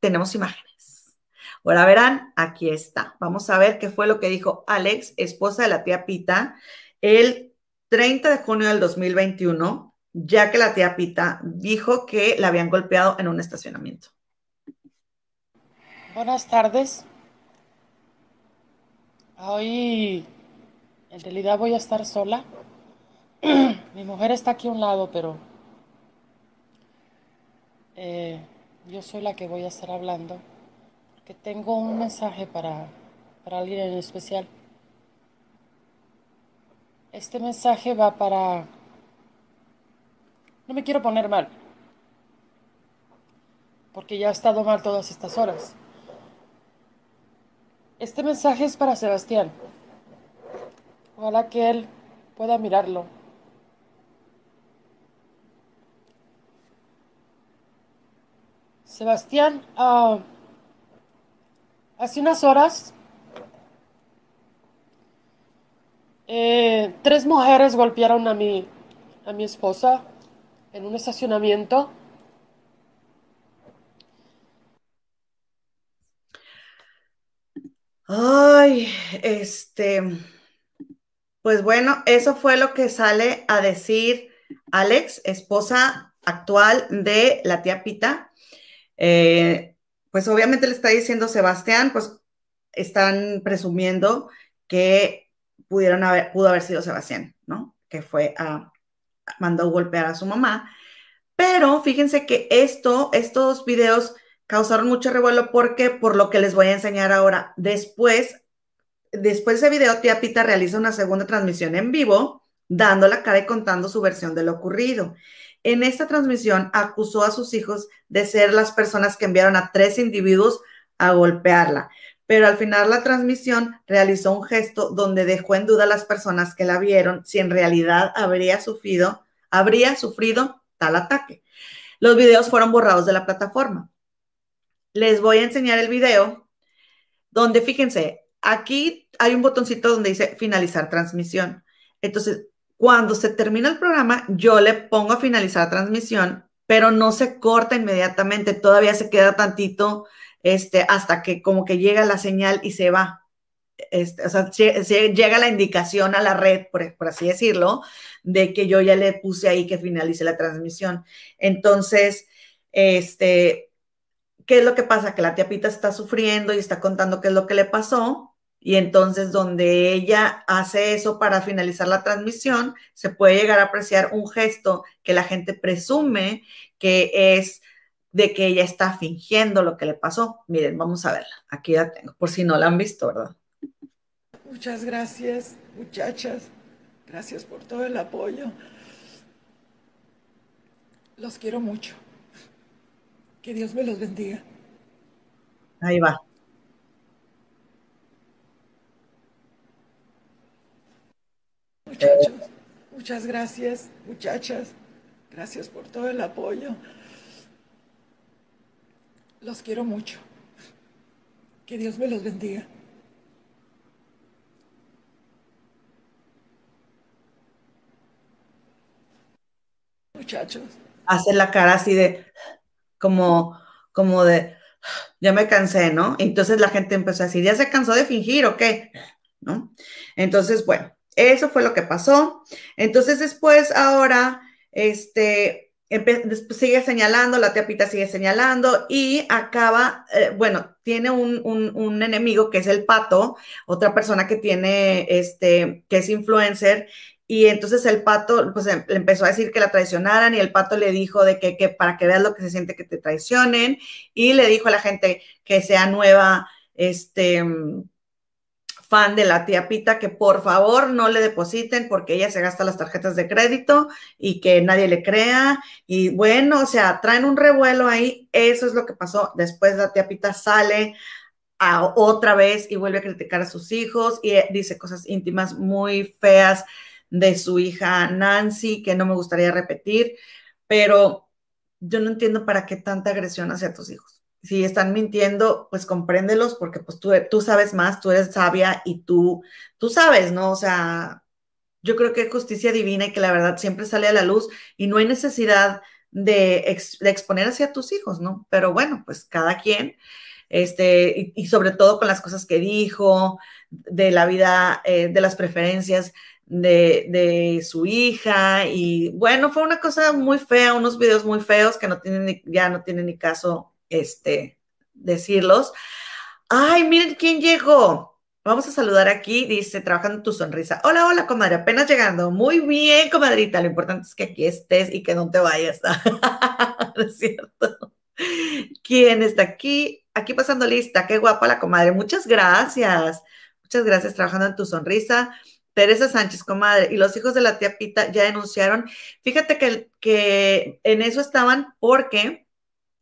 A: tenemos imágenes. Ahora verán, aquí está. Vamos a ver qué fue lo que dijo Alex, esposa de la tía Pita, el 30 de junio del 2021, ya que la tía Pita dijo que la habían golpeado en un estacionamiento.
C: Buenas tardes. Hoy en realidad voy a estar sola. <clears throat> Mi mujer está aquí a un lado, pero eh, yo soy la que voy a estar hablando. Porque tengo un mensaje para, para alguien en especial. Este mensaje va para... No me quiero poner mal. Porque ya he estado mal todas estas horas. Este mensaje es para Sebastián. Ojalá que él pueda mirarlo. Sebastián, ah, hace unas horas, eh, tres mujeres golpearon a mi, a mi esposa en un estacionamiento.
A: Ay, este, pues bueno, eso fue lo que sale a decir Alex, esposa actual de la tía Pita. Eh, pues obviamente le está diciendo Sebastián, pues están presumiendo que pudieron haber, pudo haber sido Sebastián, ¿no? Que fue a, mandó golpear a su mamá. Pero fíjense que esto, estos videos causaron mucho revuelo. Porque, por lo que les voy a enseñar ahora, después, después de ese video, tía Pita realiza una segunda transmisión en vivo, dando la cara y contando su versión de lo ocurrido. En esta transmisión acusó a sus hijos de ser las personas que enviaron a tres individuos a golpearla, pero al final la transmisión realizó un gesto donde dejó en duda a las personas que la vieron si en realidad habría sufrido, habría sufrido tal ataque. Los videos fueron borrados de la plataforma les voy a enseñar el video donde fíjense, aquí hay un botoncito donde dice finalizar transmisión. Entonces, cuando se termina el programa, yo le pongo a finalizar transmisión, pero no se corta inmediatamente, todavía se queda tantito este, hasta que como que llega la señal y se va. Este, o sea, llega la indicación a la red, por, por, así decirlo, de que yo ya le puse ahí que finalice la transmisión. Entonces, este, ¿qué es lo que pasa? Que la tía Pita está sufriendo y está contando qué es lo que le pasó. Y entonces donde ella hace eso para finalizar la transmisión, se puede llegar a apreciar un gesto que la gente presume que es de que ella está fingiendo lo que le pasó. Miren, vamos a verla. Aquí la tengo, por si no la han visto, ¿verdad?
D: Muchas gracias, muchachas. Gracias por todo el apoyo. Los quiero mucho. Que Dios me los bendiga.
A: Ahí va.
D: Muchachos, muchas gracias, muchachas. Gracias por todo el apoyo. Los quiero mucho. Que Dios me los bendiga. Muchachos.
A: Hace la cara así de como, como de, ya me cansé, ¿no? Entonces la gente empezó a decir, ¿ya se cansó de fingir o qué? ¿No? Entonces, bueno, eso fue lo que pasó. Entonces después, ahora, este, sigue señalando, la tía Pita sigue señalando y acaba, eh, bueno, tiene un, un, enemigo que es el pato, otra persona que tiene, este, que es influencer. Y entonces el pato, pues em, le empezó a decir que la traicionaran y el pato le dijo de que, que para que veas lo que se siente que te traicionen y le dijo a la gente que sea nueva, este, fan de la tía Pita que por favor no le depositen porque ella se gasta las tarjetas de crédito y que nadie le crea. Y bueno, o sea, traen un revuelo ahí. Eso es lo que pasó. Después la tía Pita sale a otra vez y vuelve a criticar a sus hijos y eh, dice cosas íntimas muy feas de su hija Nancy que no me gustaría repetir, pero yo no entiendo para qué tanta agresión hacia tus hijos si están mintiendo, pues compréndelos porque pues tú, tú sabes más, tú eres sabia y tú, tú sabes, ¿no? O sea, yo creo que es justicia divina y que la verdad siempre sale a la luz y no hay necesidad de, exponer hacia tus hijos, ¿no? Pero bueno, pues cada quien, este, y, sobre todo con las cosas que dijo, de la vida, eh, de las preferencias de, su hija y bueno, fue una cosa muy fea, unos videos muy feos que no tienen ya no tienen ni caso este, decirlos. Ay, miren quién llegó. Vamos a saludar aquí, dice, trabajando tu sonrisa. Hola, hola, comadre, apenas llegando. Muy bien, comadrita. Lo importante es que aquí estés y que no te vayas. <laughs> ¿Quién está aquí? Aquí pasando lista. Qué guapa la comadre. Muchas gracias. Muchas gracias, trabajando en tu sonrisa. Teresa Sánchez, comadre, y los hijos de la tía Pita ya denunciaron. Fíjate que, en eso estaban porque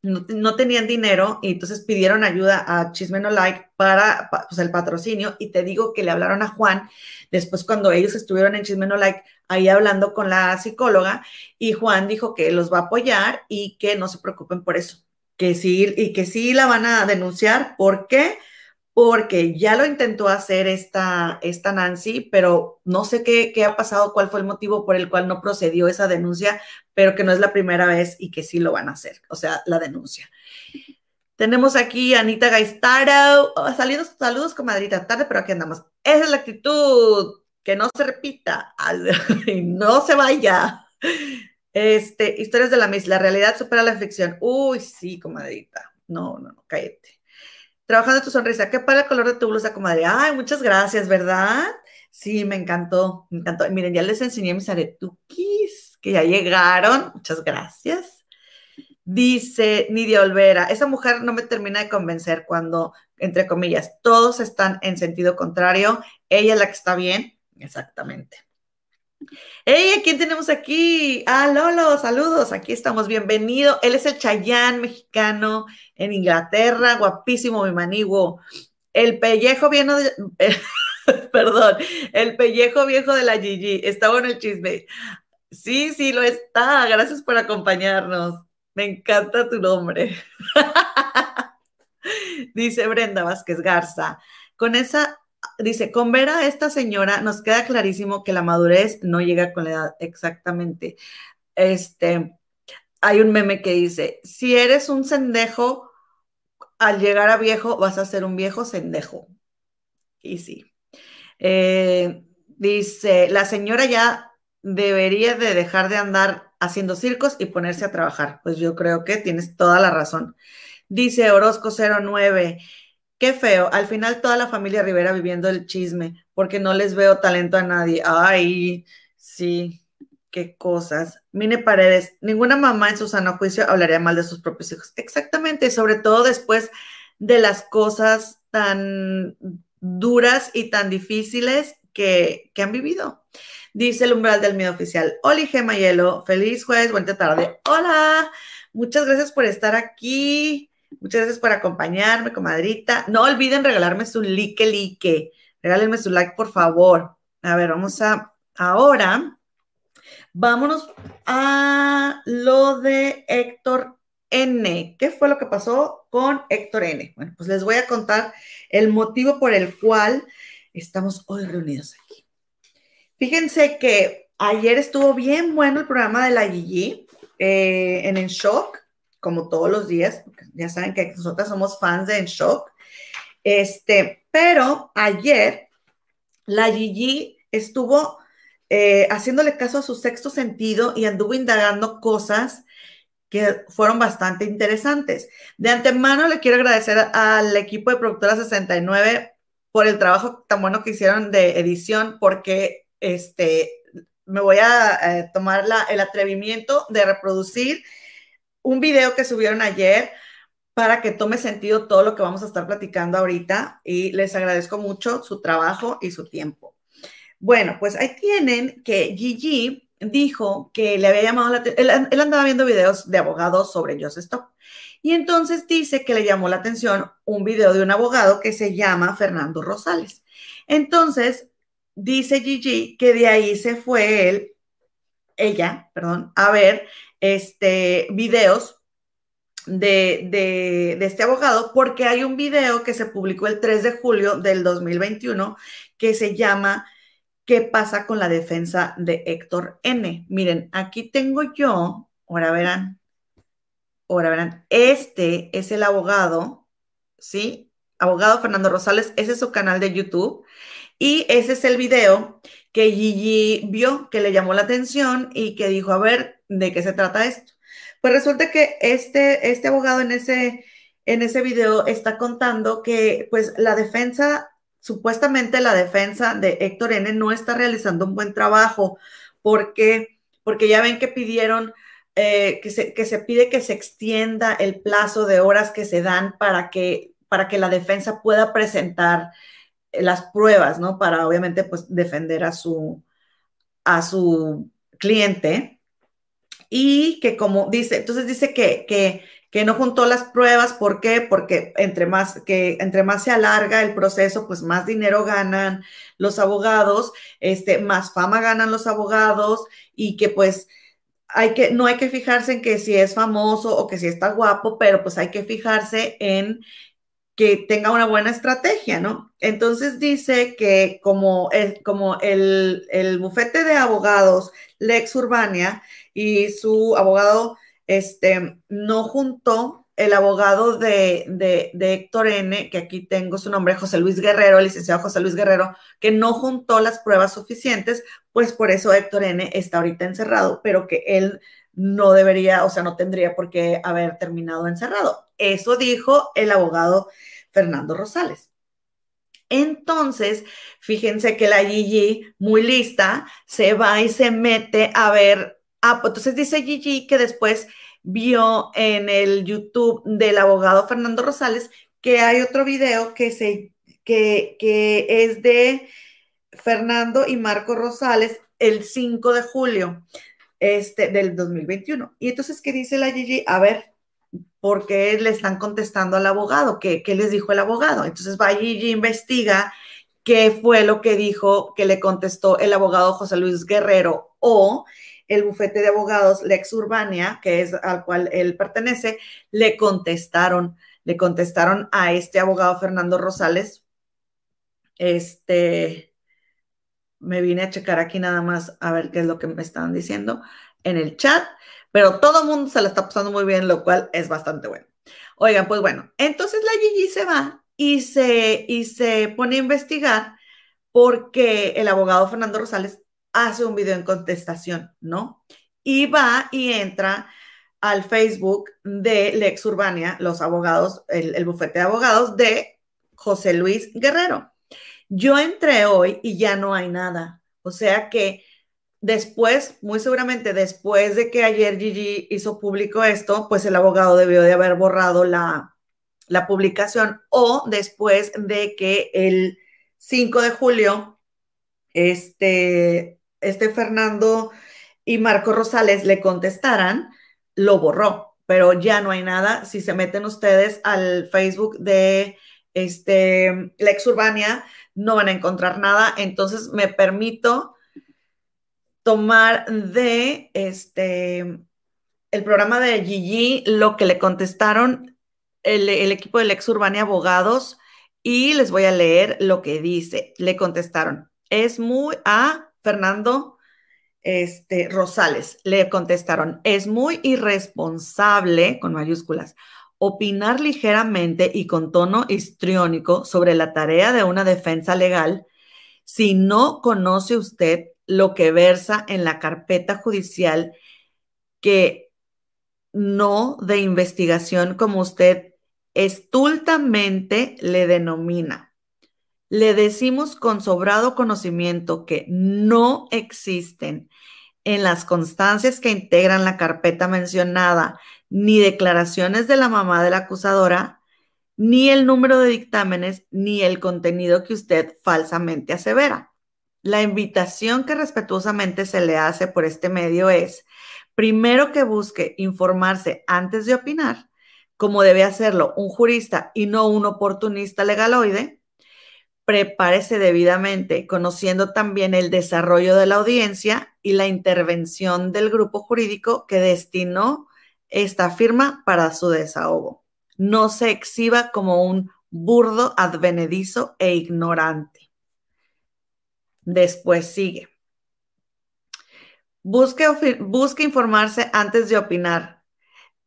A: no, tenían dinero y entonces pidieron ayuda a Chisme No Like para pues, el patrocinio y te digo que le hablaron a Juan después cuando ellos estuvieron en Chisme No Like ahí hablando con la psicóloga y Juan dijo que los va a apoyar y que no se preocupen por eso, que sí y que sí la van a denunciar, ¿por qué? Porque ya lo intentó hacer esta, esta Nancy, pero no sé qué, qué, ha pasado, cuál fue el motivo por el cual no procedió esa denuncia, pero que no es la primera vez y que sí lo van a hacer, o sea, la denuncia. Tenemos aquí a Anita Gaistaro. Oh, saludos, saludos, comadrita. Tarde, pero aquí andamos. Esa es la actitud. Que no se repita. <laughs> y no se vaya. Este, historias de la misma. La realidad supera la ficción. Uy, sí, comadrita. No, no, no, cállate. Trabajando tu sonrisa. ¿Qué para el color de tu blusa, comadre? Ay, muchas gracias, ¿verdad? Sí, me encantó, me encantó. Miren, ya les enseñé mis aretuquis que ya llegaron. Muchas gracias. Dice Nidia Olvera, esa mujer no me termina de convencer cuando, entre comillas, todos están en sentido contrario. Ella es la que está bien. Exactamente. Hey, ¿quién tenemos aquí? Ah, Lolo, saludos, aquí estamos, bienvenido. Él es el Chayán mexicano en Inglaterra, guapísimo, mi maniguo. El pellejo viejo de, <laughs> perdón, el pellejo viejo de la Gigi, está bueno el chisme. Sí, sí, lo está, gracias por acompañarnos. Me encanta tu nombre. <laughs> Dice Brenda Vázquez Garza, con esa dice, con ver a esta señora nos queda clarísimo que la madurez no llega con la edad, exactamente. Este, hay un meme que dice, si eres un sendejo, al llegar a viejo vas a ser un viejo sendejo. Y sí. Eh, dice, la señora ya debería de dejar de andar haciendo circos y ponerse a trabajar. Pues yo creo que tienes toda la razón. Dice Orozco 09, Qué feo. Al final toda la familia Rivera viviendo el chisme, porque no les veo talento a nadie. Ay, sí, qué cosas. Mine Paredes, ninguna mamá en su sano juicio hablaría mal de sus propios hijos. Exactamente, sobre todo después de las cosas tan duras y tan difíciles que, han vivido. Dice el umbral del miedo oficial. Oli Gemayelo, feliz jueves, buena tarde. Hola, muchas gracias por estar aquí. Muchas gracias por acompañarme, comadrita. No olviden regalarme su like, like. Regálenme su like, por favor. A ver, vamos a ahora. Vámonos a lo de Héctor N. ¿Qué fue lo que pasó con Héctor N? Bueno, pues les voy a contar el motivo por el cual estamos hoy reunidos aquí. Fíjense que ayer estuvo bien bueno el programa de la Gigi eh, en En Shock como todos los días, ya saben que nosotros somos fans de En Shock. Este, pero ayer la Gigi estuvo eh, haciéndole caso a su sexto sentido y anduvo indagando cosas que fueron bastante interesantes. De antemano le quiero agradecer al equipo de Productora 69 por el trabajo tan bueno que hicieron de edición, porque este, me voy a eh, tomar la, el atrevimiento de reproducir un video que subieron ayer para que tome sentido todo lo que vamos a estar platicando ahorita y les agradezco mucho su trabajo y su tiempo. Bueno, pues ahí tienen que Gigi dijo que le había llamado la atención, él, andaba viendo videos de abogados sobre Joseph Stop. Y entonces dice que le llamó la atención un video de un abogado que se llama Fernando Rosales. Entonces, dice Gigi que de ahí se fue él, ella, perdón, a ver este, videos de, de, de, este abogado, porque hay un video que se publicó el 3 de julio del 2021 que se llama ¿Qué pasa con la defensa de Héctor N? Miren, aquí tengo yo, ahora verán, ahora verán, este es el abogado, ¿sí? Abogado Fernando Rosales, ese es su canal de YouTube y ese es el video que Gigi vio, que le llamó la atención y que dijo, a ver, ¿de qué se trata esto? Pues resulta que este, este abogado en ese, en ese video está contando que pues la defensa supuestamente la defensa de Héctor N no está realizando un buen trabajo porque, porque ya ven que pidieron, eh, que, se, que se pide que se extienda el plazo de horas que se dan para que, para que la defensa pueda presentar las pruebas, ¿no? Para obviamente pues defender a su, a su cliente. Y que como dice, entonces dice que, que que no juntó las pruebas, ¿por qué? Porque entre más, que entre más se alarga el proceso, pues más dinero ganan los abogados, este, más fama ganan los abogados y que pues hay que, no hay que fijarse en que si es famoso o que si está guapo, pero pues hay que fijarse en que tenga una buena estrategia, ¿no? Entonces dice que como el, como el, el bufete de abogados Lex Urbania y su abogado este, no juntó el abogado de, de, Héctor N., que aquí tengo su nombre, José Luis Guerrero, el licenciado José Luis Guerrero, que no juntó las pruebas suficientes, pues por eso Héctor N. está ahorita encerrado, pero que él no debería, o sea, no tendría por qué haber terminado encerrado. Eso dijo el abogado Fernando Rosales. Entonces, fíjense que la Gigi, muy lista, se va y se mete a ver Ah, pues entonces dice Gigi que después vio en el YouTube del abogado Fernando Rosales que hay otro video que, se, que, que es de Fernando y Marco Rosales el 5 de julio este, del 2021. Y entonces, ¿qué dice la Gigi? A ver, ¿por qué le están contestando al abogado? ¿Qué, qué les dijo el abogado? Entonces va Gigi, investiga qué fue lo que dijo, que le contestó el abogado José Luis Guerrero o el bufete de abogados Lex Urbania, que es al cual él pertenece, le contestaron, le contestaron a este abogado Fernando Rosales. Este, me vine a checar aquí nada más a ver qué es lo que me estaban diciendo en el chat, pero todo el mundo se la está pasando muy bien, lo cual es bastante bueno. Oigan, pues bueno, entonces la Gigi se va y se, y se pone a investigar porque el abogado Fernando Rosales hace un video en contestación, ¿no? Y va y entra al Facebook de Lex Urbania, los abogados, el, bufete de abogados de José Luis Guerrero. Yo entré hoy y ya no hay nada. O sea que después, muy seguramente después de que ayer Gigi hizo público esto, pues el abogado debió de haber borrado la, la publicación o después de que el 5 de julio este, este Fernando y Marco Rosales le contestaran, lo borró, pero ya no hay nada. Si se meten ustedes al Facebook de este Lex Urbania, no van a encontrar nada. Entonces me permito tomar de este el programa de Gigi lo que le contestaron el, el equipo de Lex Urbania Abogados y les voy a leer lo que dice. Le contestaron. Es muy a Fernando este, Rosales. Le contestaron, es muy irresponsable, con mayúsculas, opinar ligeramente y con tono histriónico sobre la tarea de una defensa legal si no conoce usted lo que versa en la carpeta judicial que no de investigación como usted estultamente le denomina. Le decimos con sobrado conocimiento que no existen en las constancias que integran la carpeta mencionada ni declaraciones de la mamá de la acusadora, ni el número de dictámenes, ni el contenido que usted falsamente asevera. La invitación que respetuosamente se le hace por este medio es, primero que busque informarse antes de opinar, como debe hacerlo un jurista y no un oportunista legaloide, prepárese debidamente, conociendo también el desarrollo de la audiencia y la intervención del grupo jurídico que destinó esta firma para su desahogo. No se exhiba como un burdo, advenedizo e ignorante. Después sigue. Busque, busque informarse antes de opinar.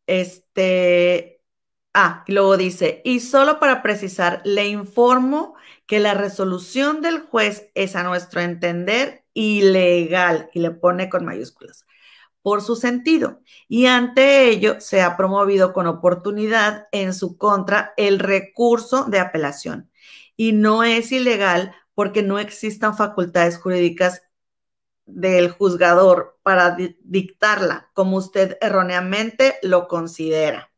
A: Este, ah, y luego dice, y solo para precisar, le informo que la resolución del juez es a nuestro entender ilegal, y le pone con mayúsculas, por su sentido. Y ante ello se ha promovido con oportunidad en su contra el recurso de apelación. Y no es ilegal porque no existan facultades jurídicas del juzgador para dictarla, como usted erróneamente lo considera.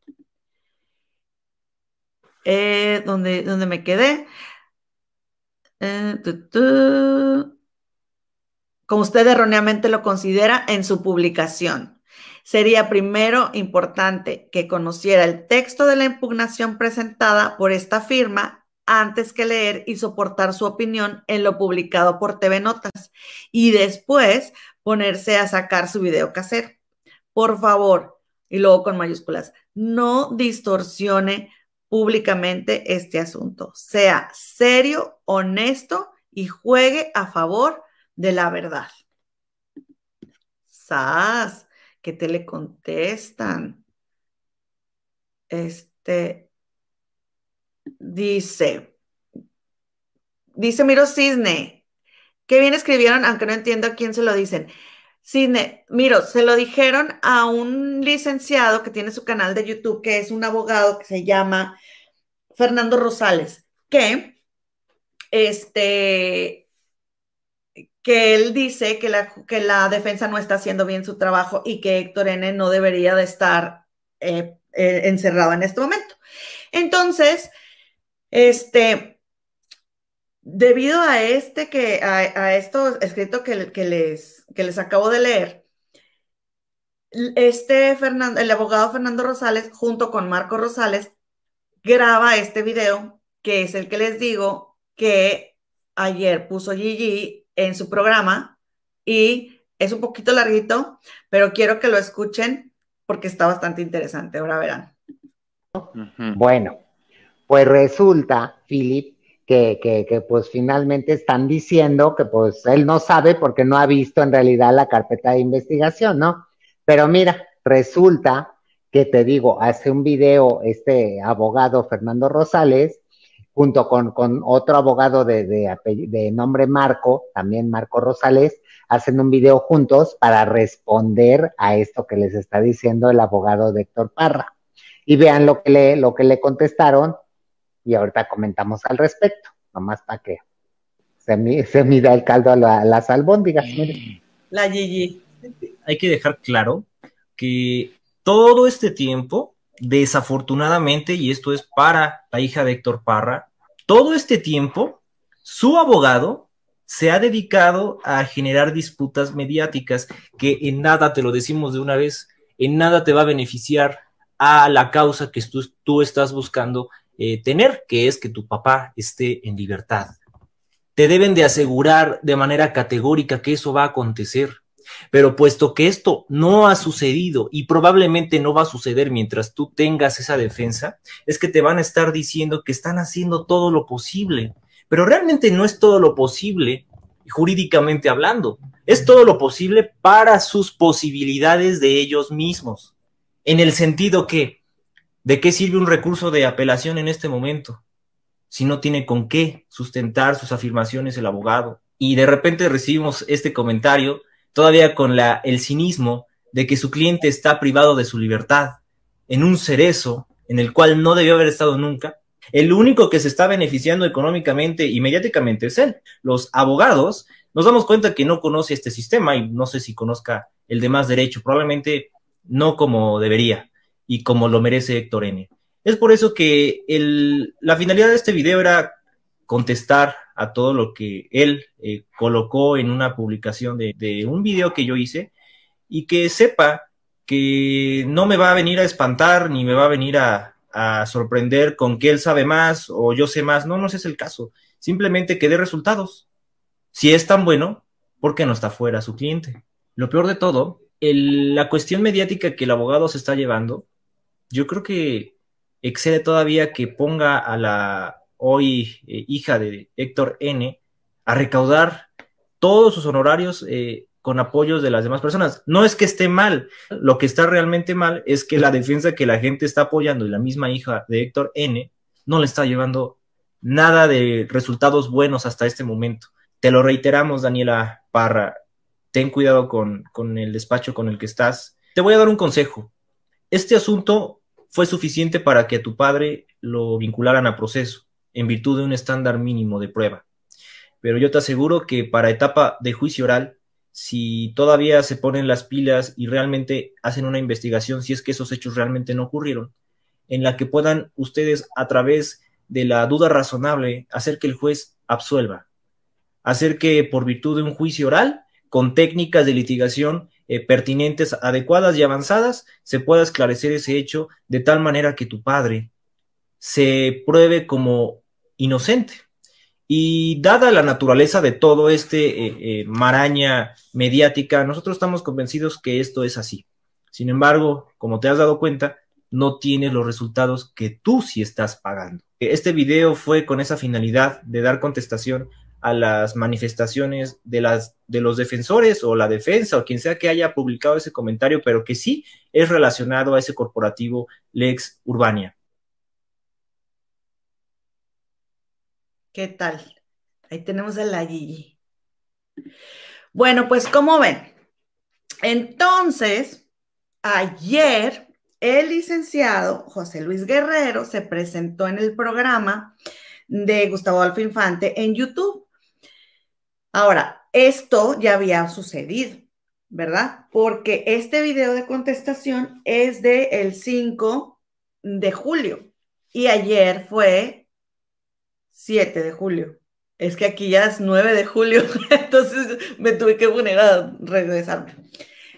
A: Eh, ¿dónde, me quedé? Eh, como usted erróneamente lo considera en su publicación. Sería primero importante que conociera el texto de la impugnación presentada por esta firma antes que leer y soportar su opinión en lo publicado por TV Notas y después ponerse a sacar su video casero. Por favor, y luego con mayúsculas, no distorsione públicamente este asunto. Sea serio, honesto y juegue a favor de la verdad. Sas, que te le contestan. Este, Dice, dice Miro Cisne, qué bien escribieron, aunque no entiendo a quién se lo dicen. Cisne, Miro, se lo dijeron a un licenciado que tiene su canal de YouTube, que es un abogado que se llama Fernando Rosales, que este que él dice que la, que la defensa no está haciendo bien su trabajo y que Héctor N no debería de estar eh, eh, encerrado en este momento. Entonces, este, debido a este que, a, esto escrito que, que, les, que les acabo de leer, este Fernando, el abogado Fernando Rosales, junto con Marco Rosales, graba este video, que es el que les digo que ayer puso Gigi en su programa y es un poquito larguito, pero quiero que lo escuchen porque está bastante interesante. Ahora verán.
E: Bueno, pues resulta, Philip, que, que, pues finalmente están diciendo que pues él no sabe porque no ha visto en realidad la carpeta de investigación, ¿no? Pero mira, resulta que te digo, hace un video este abogado Fernando Rosales, junto con, con otro abogado de, de, de, nombre Marco, también Marco Rosales, hacen un video juntos para responder a esto que les está diciendo el abogado de Héctor Parra. Y vean lo que le, lo que le contestaron y ahorita comentamos al respecto, nomás para que se, se mida el caldo a la, las albóndigas.
A: La Gigi.
F: Hay que dejar claro que todo este tiempo, desafortunadamente, y esto es para la hija de Héctor Parra, todo este tiempo, su abogado se ha dedicado a generar disputas mediáticas que en nada, te lo decimos de una vez, en nada te va a beneficiar a la causa que tú, tú estás buscando eh, tener, que es que tu papá esté en libertad. Te deben de asegurar de manera categórica que eso va a acontecer. Pero puesto que esto no ha sucedido y probablemente no va a suceder mientras tú tengas esa defensa, es que te van a estar diciendo que están haciendo todo lo posible. Pero realmente no es todo lo posible jurídicamente hablando. Es todo lo posible para sus posibilidades de ellos mismos. En el sentido que ¿De qué sirve un recurso de apelación en este momento? Si no tiene con qué sustentar sus afirmaciones el abogado. y de repente recibimos este comentario, todavía con la, el cinismo de que su cliente está privado de su libertad, en un cerezo en el cual no debió haber estado nunca. El único que se está beneficiando económicamente y mediáticamente es él. Los abogados nos damos cuenta que no conoce este sistema y no sé si conozca el de más derecho, probablemente no como debería y como lo merece Héctor N. Es por eso que la finalidad de este video era contestar a todo lo que él eh, colocó en una publicación de, un video que yo hice y que sepa que no me va a venir a espantar ni me va a venir a, sorprender con que él sabe más o yo sé más. No, no ese es el caso. Simplemente que dé resultados. Si es tan bueno, ¿por qué no está fuera su cliente? Lo peor de todo, la cuestión mediática que el abogado se está llevando, yo creo que excede todavía que ponga a la hoy eh, hija de Héctor N a recaudar todos sus honorarios eh, con apoyos de las demás personas. No es que esté mal, lo que está realmente mal es que la defensa que la gente está apoyando y la misma hija de Héctor N no le está llevando nada de resultados buenos hasta este momento. Te lo reiteramos, Daniela Parra, ten cuidado con, con el despacho con el que estás. Te voy a dar un consejo. Este asunto fue suficiente para que a tu padre lo vincularan a proceso en virtud de un estándar mínimo de prueba. Pero yo te aseguro que para etapa de juicio oral si todavía se ponen las pilas y realmente hacen una investigación, si es que esos hechos realmente no ocurrieron, en la que puedan ustedes a través de la duda razonable hacer que el juez absuelva, hacer que por virtud de un juicio oral, con técnicas de litigación eh, pertinentes, adecuadas y avanzadas, se pueda esclarecer ese hecho de tal manera que tu padre se pruebe como inocente. Y dada la naturaleza de todo este eh, eh, maraña mediática, nosotros estamos convencidos que esto es así. Sin embargo, como te has dado cuenta, no tienes los resultados que tú sí estás pagando. Este video fue con esa finalidad de dar contestación a las manifestaciones de, las, de los defensores o la defensa o quien sea que haya publicado ese comentario, pero que sí es relacionado a ese corporativo Lex Urbania.
A: ¿Qué tal? Ahí tenemos a la. Bueno, pues como ven, entonces, ayer el licenciado José Luis Guerrero se presentó en el programa de Gustavo Adolfo Infante en YouTube. Ahora, esto ya había sucedido, ¿verdad? Porque este video de contestación es del el 5 de julio y ayer fue 7 de julio. Es que aquí ya es 9 de julio, <laughs> entonces me tuve que poner a regresarme.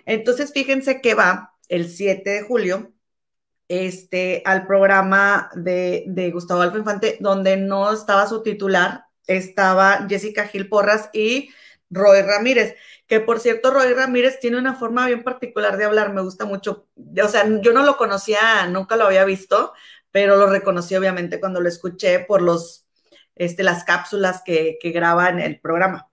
A: Entonces, fíjense que va el 7 de julio este, al programa de, de Gustavo Alfa Infante, donde no estaba su titular, estaba Jessica Gil Porras y Roy Ramírez, que por cierto, Roy Ramírez tiene una forma bien particular de hablar, me gusta mucho. O sea, yo no lo conocía, nunca lo había visto, pero lo reconocí obviamente cuando lo escuché por los este, las cápsulas que, que graba en el programa.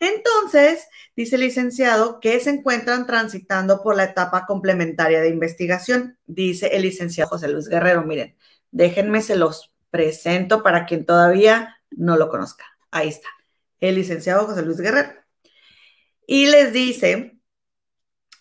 A: Entonces, dice el licenciado que se encuentran transitando por la etapa complementaria de investigación, dice el licenciado José Luis Guerrero. Miren, déjenme se los presento para quien todavía no lo conozca. Ahí está, el licenciado José Luis Guerrero. Y les dice,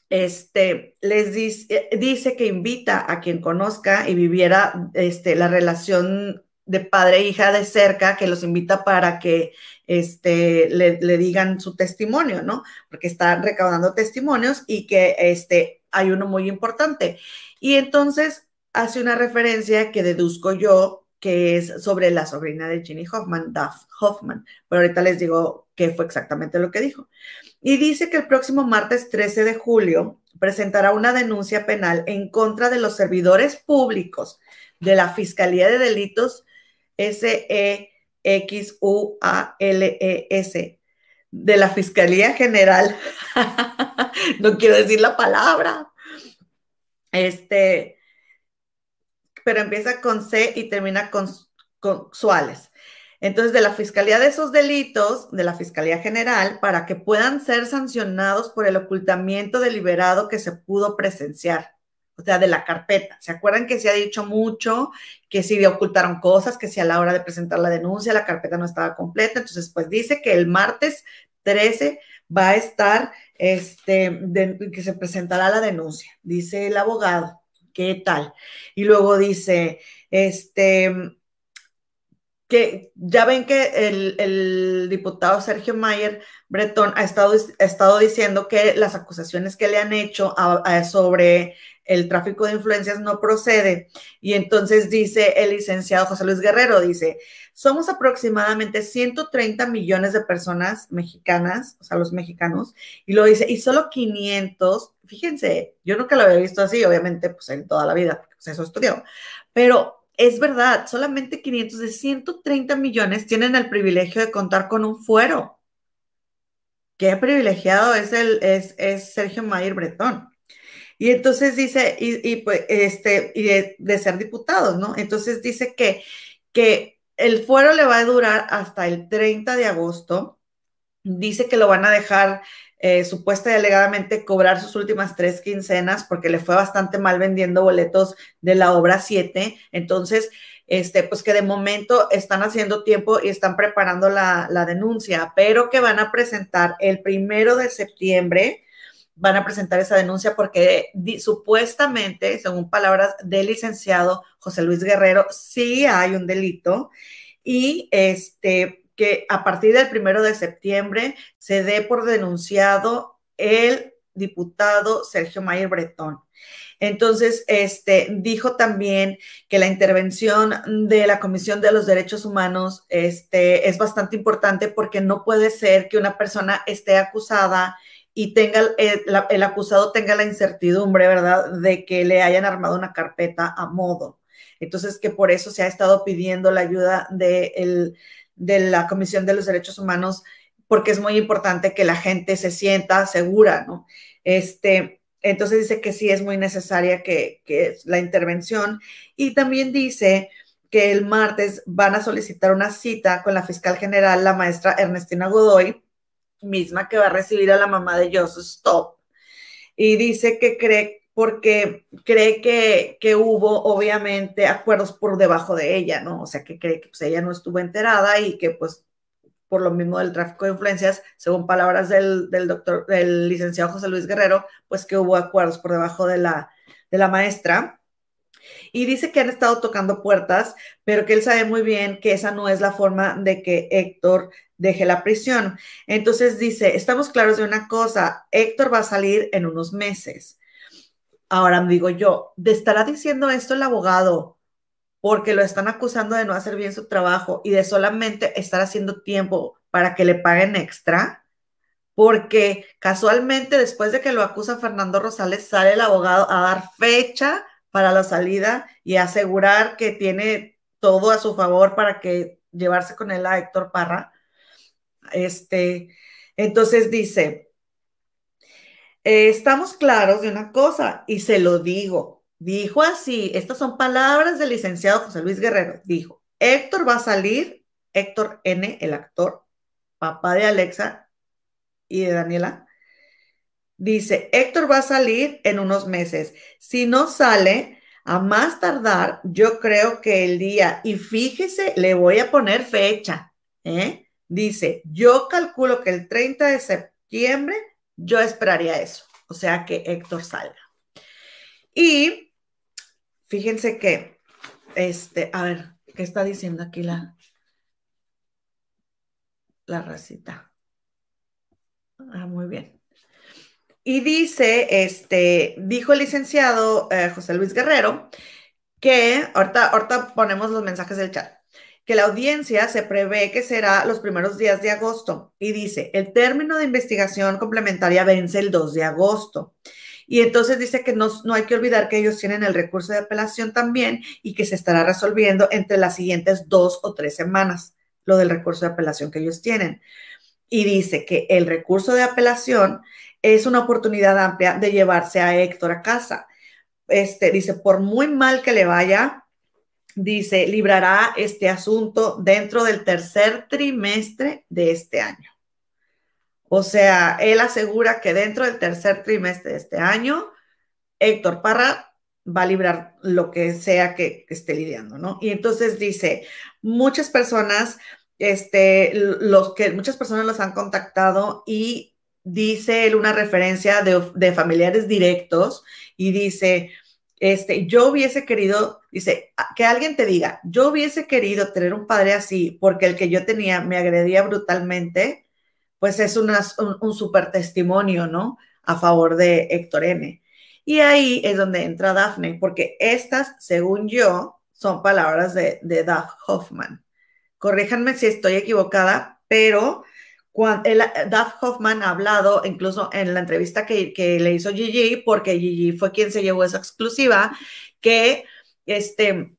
A: este, les dice, dice que invita a quien conozca y viviera este, la relación de padre e hija de cerca que los invita para que este, le, digan su testimonio, ¿no? Porque están recaudando testimonios y que este, hay uno muy importante. Y entonces hace una referencia que deduzco yo que es sobre la sobrina de Ginny Hoffman, Duff Hoffman, pero ahorita les digo qué fue exactamente lo que dijo. Y dice que el próximo martes 13 de julio presentará una denuncia penal en contra de los servidores públicos de la Fiscalía de Delitos S-E-X-U-A-L-E-S, de la Fiscalía General. <laughs> no quiero decir la palabra. Este, pero empieza con C y termina con, con Suárez. Entonces, de la Fiscalía de esos delitos, de la Fiscalía General, para que puedan ser sancionados por el ocultamiento deliberado que se pudo presenciar o sea, de la carpeta. ¿Se acuerdan que se ha dicho mucho que si ocultaron cosas, que si a la hora de presentar la denuncia la carpeta no estaba completa? Entonces, pues dice que el martes 13 va a estar, este, que se presentará la denuncia, dice el abogado. ¿Qué tal? Y luego dice, este, que ya ven que el, diputado Sergio Mayer Bretón ha estado, estado, diciendo que las acusaciones que le han hecho sobre el tráfico de influencias no procede. Y entonces dice el licenciado José Luis Guerrero, dice, somos aproximadamente 130 millones de personas mexicanas, o sea, los mexicanos, y lo dice, y solo 500, fíjense, yo nunca lo había visto así, obviamente, pues en toda la vida, porque pues, eso estudió, pero es verdad, solamente 500 de 130 millones tienen el privilegio de contar con un fuero. Qué privilegiado es, el, es, Sergio Mayer Bretón. Y entonces dice, y, pues, este, y de, ser diputados, ¿no? Entonces dice que, que el fuero le va a durar hasta el 30 de agosto. Dice que lo van a dejar eh, supuesta y alegadamente cobrar sus últimas tres quincenas porque le fue bastante mal vendiendo boletos de la obra 7. Entonces, este, pues que de momento están haciendo tiempo y están preparando la, la denuncia, pero que van a presentar el primero de septiembre van a presentar esa denuncia porque supuestamente, según palabras del licenciado José Luis Guerrero, sí hay un delito y este que a partir del primero de septiembre se dé por denunciado el diputado Sergio Mayer Bretón. Entonces, este, dijo también que la intervención de la Comisión de los Derechos Humanos este, es bastante importante porque no puede ser que una persona esté acusada y tenga el, el acusado tenga la incertidumbre, ¿verdad?, de que le hayan armado una carpeta a modo. Entonces, que por eso se ha estado pidiendo la ayuda de, de la Comisión de los Derechos Humanos, porque es muy importante que la gente se sienta segura, ¿no? Este, entonces dice que sí es muy necesaria que, que la intervención y también dice que el martes van a solicitar una cita con la fiscal general, la maestra Ernestina Godoy, misma que va a recibir a la mamá de Joseph Stop. Y dice que cree porque cree que, que, hubo obviamente acuerdos por debajo de ella, ¿no? O sea, que cree que pues, ella no estuvo enterada y que pues por lo mismo del tráfico de influencias, según palabras del, del doctor, del licenciado José Luis Guerrero, pues que hubo acuerdos por debajo de la, de la maestra. Y dice que han estado tocando puertas, pero que él sabe muy bien que esa no es la forma de que Héctor deje la prisión. Entonces dice, estamos claros de una cosa, Héctor va a salir en unos meses Ahora digo yo, ¿de estará diciendo esto el abogado porque lo están acusando de no hacer bien su trabajo y de solamente estar haciendo tiempo para que le paguen extra? Porque casualmente después de que lo acusa Fernando Rosales, sale el abogado a dar fecha para la salida y asegurar que tiene todo a su favor para que llevarse con él a Héctor Parra. Este, entonces dice, eh, estamos claros de una cosa y se lo digo. Dijo así, estas son palabras del licenciado José Luis Guerrero. Dijo, Héctor va a salir, Héctor N, el actor, papá de Alexa y de Daniela. Dice, Héctor va a salir en unos meses. Si no sale, a más tardar, yo creo que el día, y fíjese, le voy a poner fecha. ¿eh? Dice, yo calculo que el 30 de septiembre yo esperaría eso, o sea, que Héctor salga. Y fíjense que, este, a ver, ¿qué está diciendo aquí la, la racita? Ah, muy bien. Y dice, este, dijo el licenciado eh, José Luis Guerrero, que ahorita, ahorita ponemos los mensajes del chat que la audiencia se prevé que será los primeros días de agosto y dice, el término de investigación complementaria vence el 2 de agosto. Y entonces dice que no, no hay que olvidar que ellos tienen el recurso de apelación también y que se estará resolviendo entre las siguientes dos o tres semanas, lo del recurso de apelación que ellos tienen. Y dice que el recurso de apelación es una oportunidad amplia de llevarse a Héctor a casa. Este, dice, por muy mal que le vaya, dice, librará este asunto dentro del tercer trimestre de este año. O sea, él asegura que dentro del tercer trimestre de este año, Héctor Parra va a librar lo que sea que, esté lidiando, ¿no? Y entonces dice, muchas personas este, los que muchas personas los han contactado y dice él una referencia de, familiares directos y dice, este, yo hubiese querido, dice, que alguien te diga, yo hubiese querido tener un padre así porque el que yo tenía me agredía brutalmente, pues es un, un super testimonio, ¿no? A favor de Héctor N. Y ahí es donde entra Daphne, porque estas, según yo, son palabras de, de Duff Hoffman. Corríjanme si estoy equivocada, pero cuando el, Duff Hoffman ha hablado, incluso en la entrevista que, le hizo Gigi, porque Gigi fue quien se llevó esa exclusiva, que este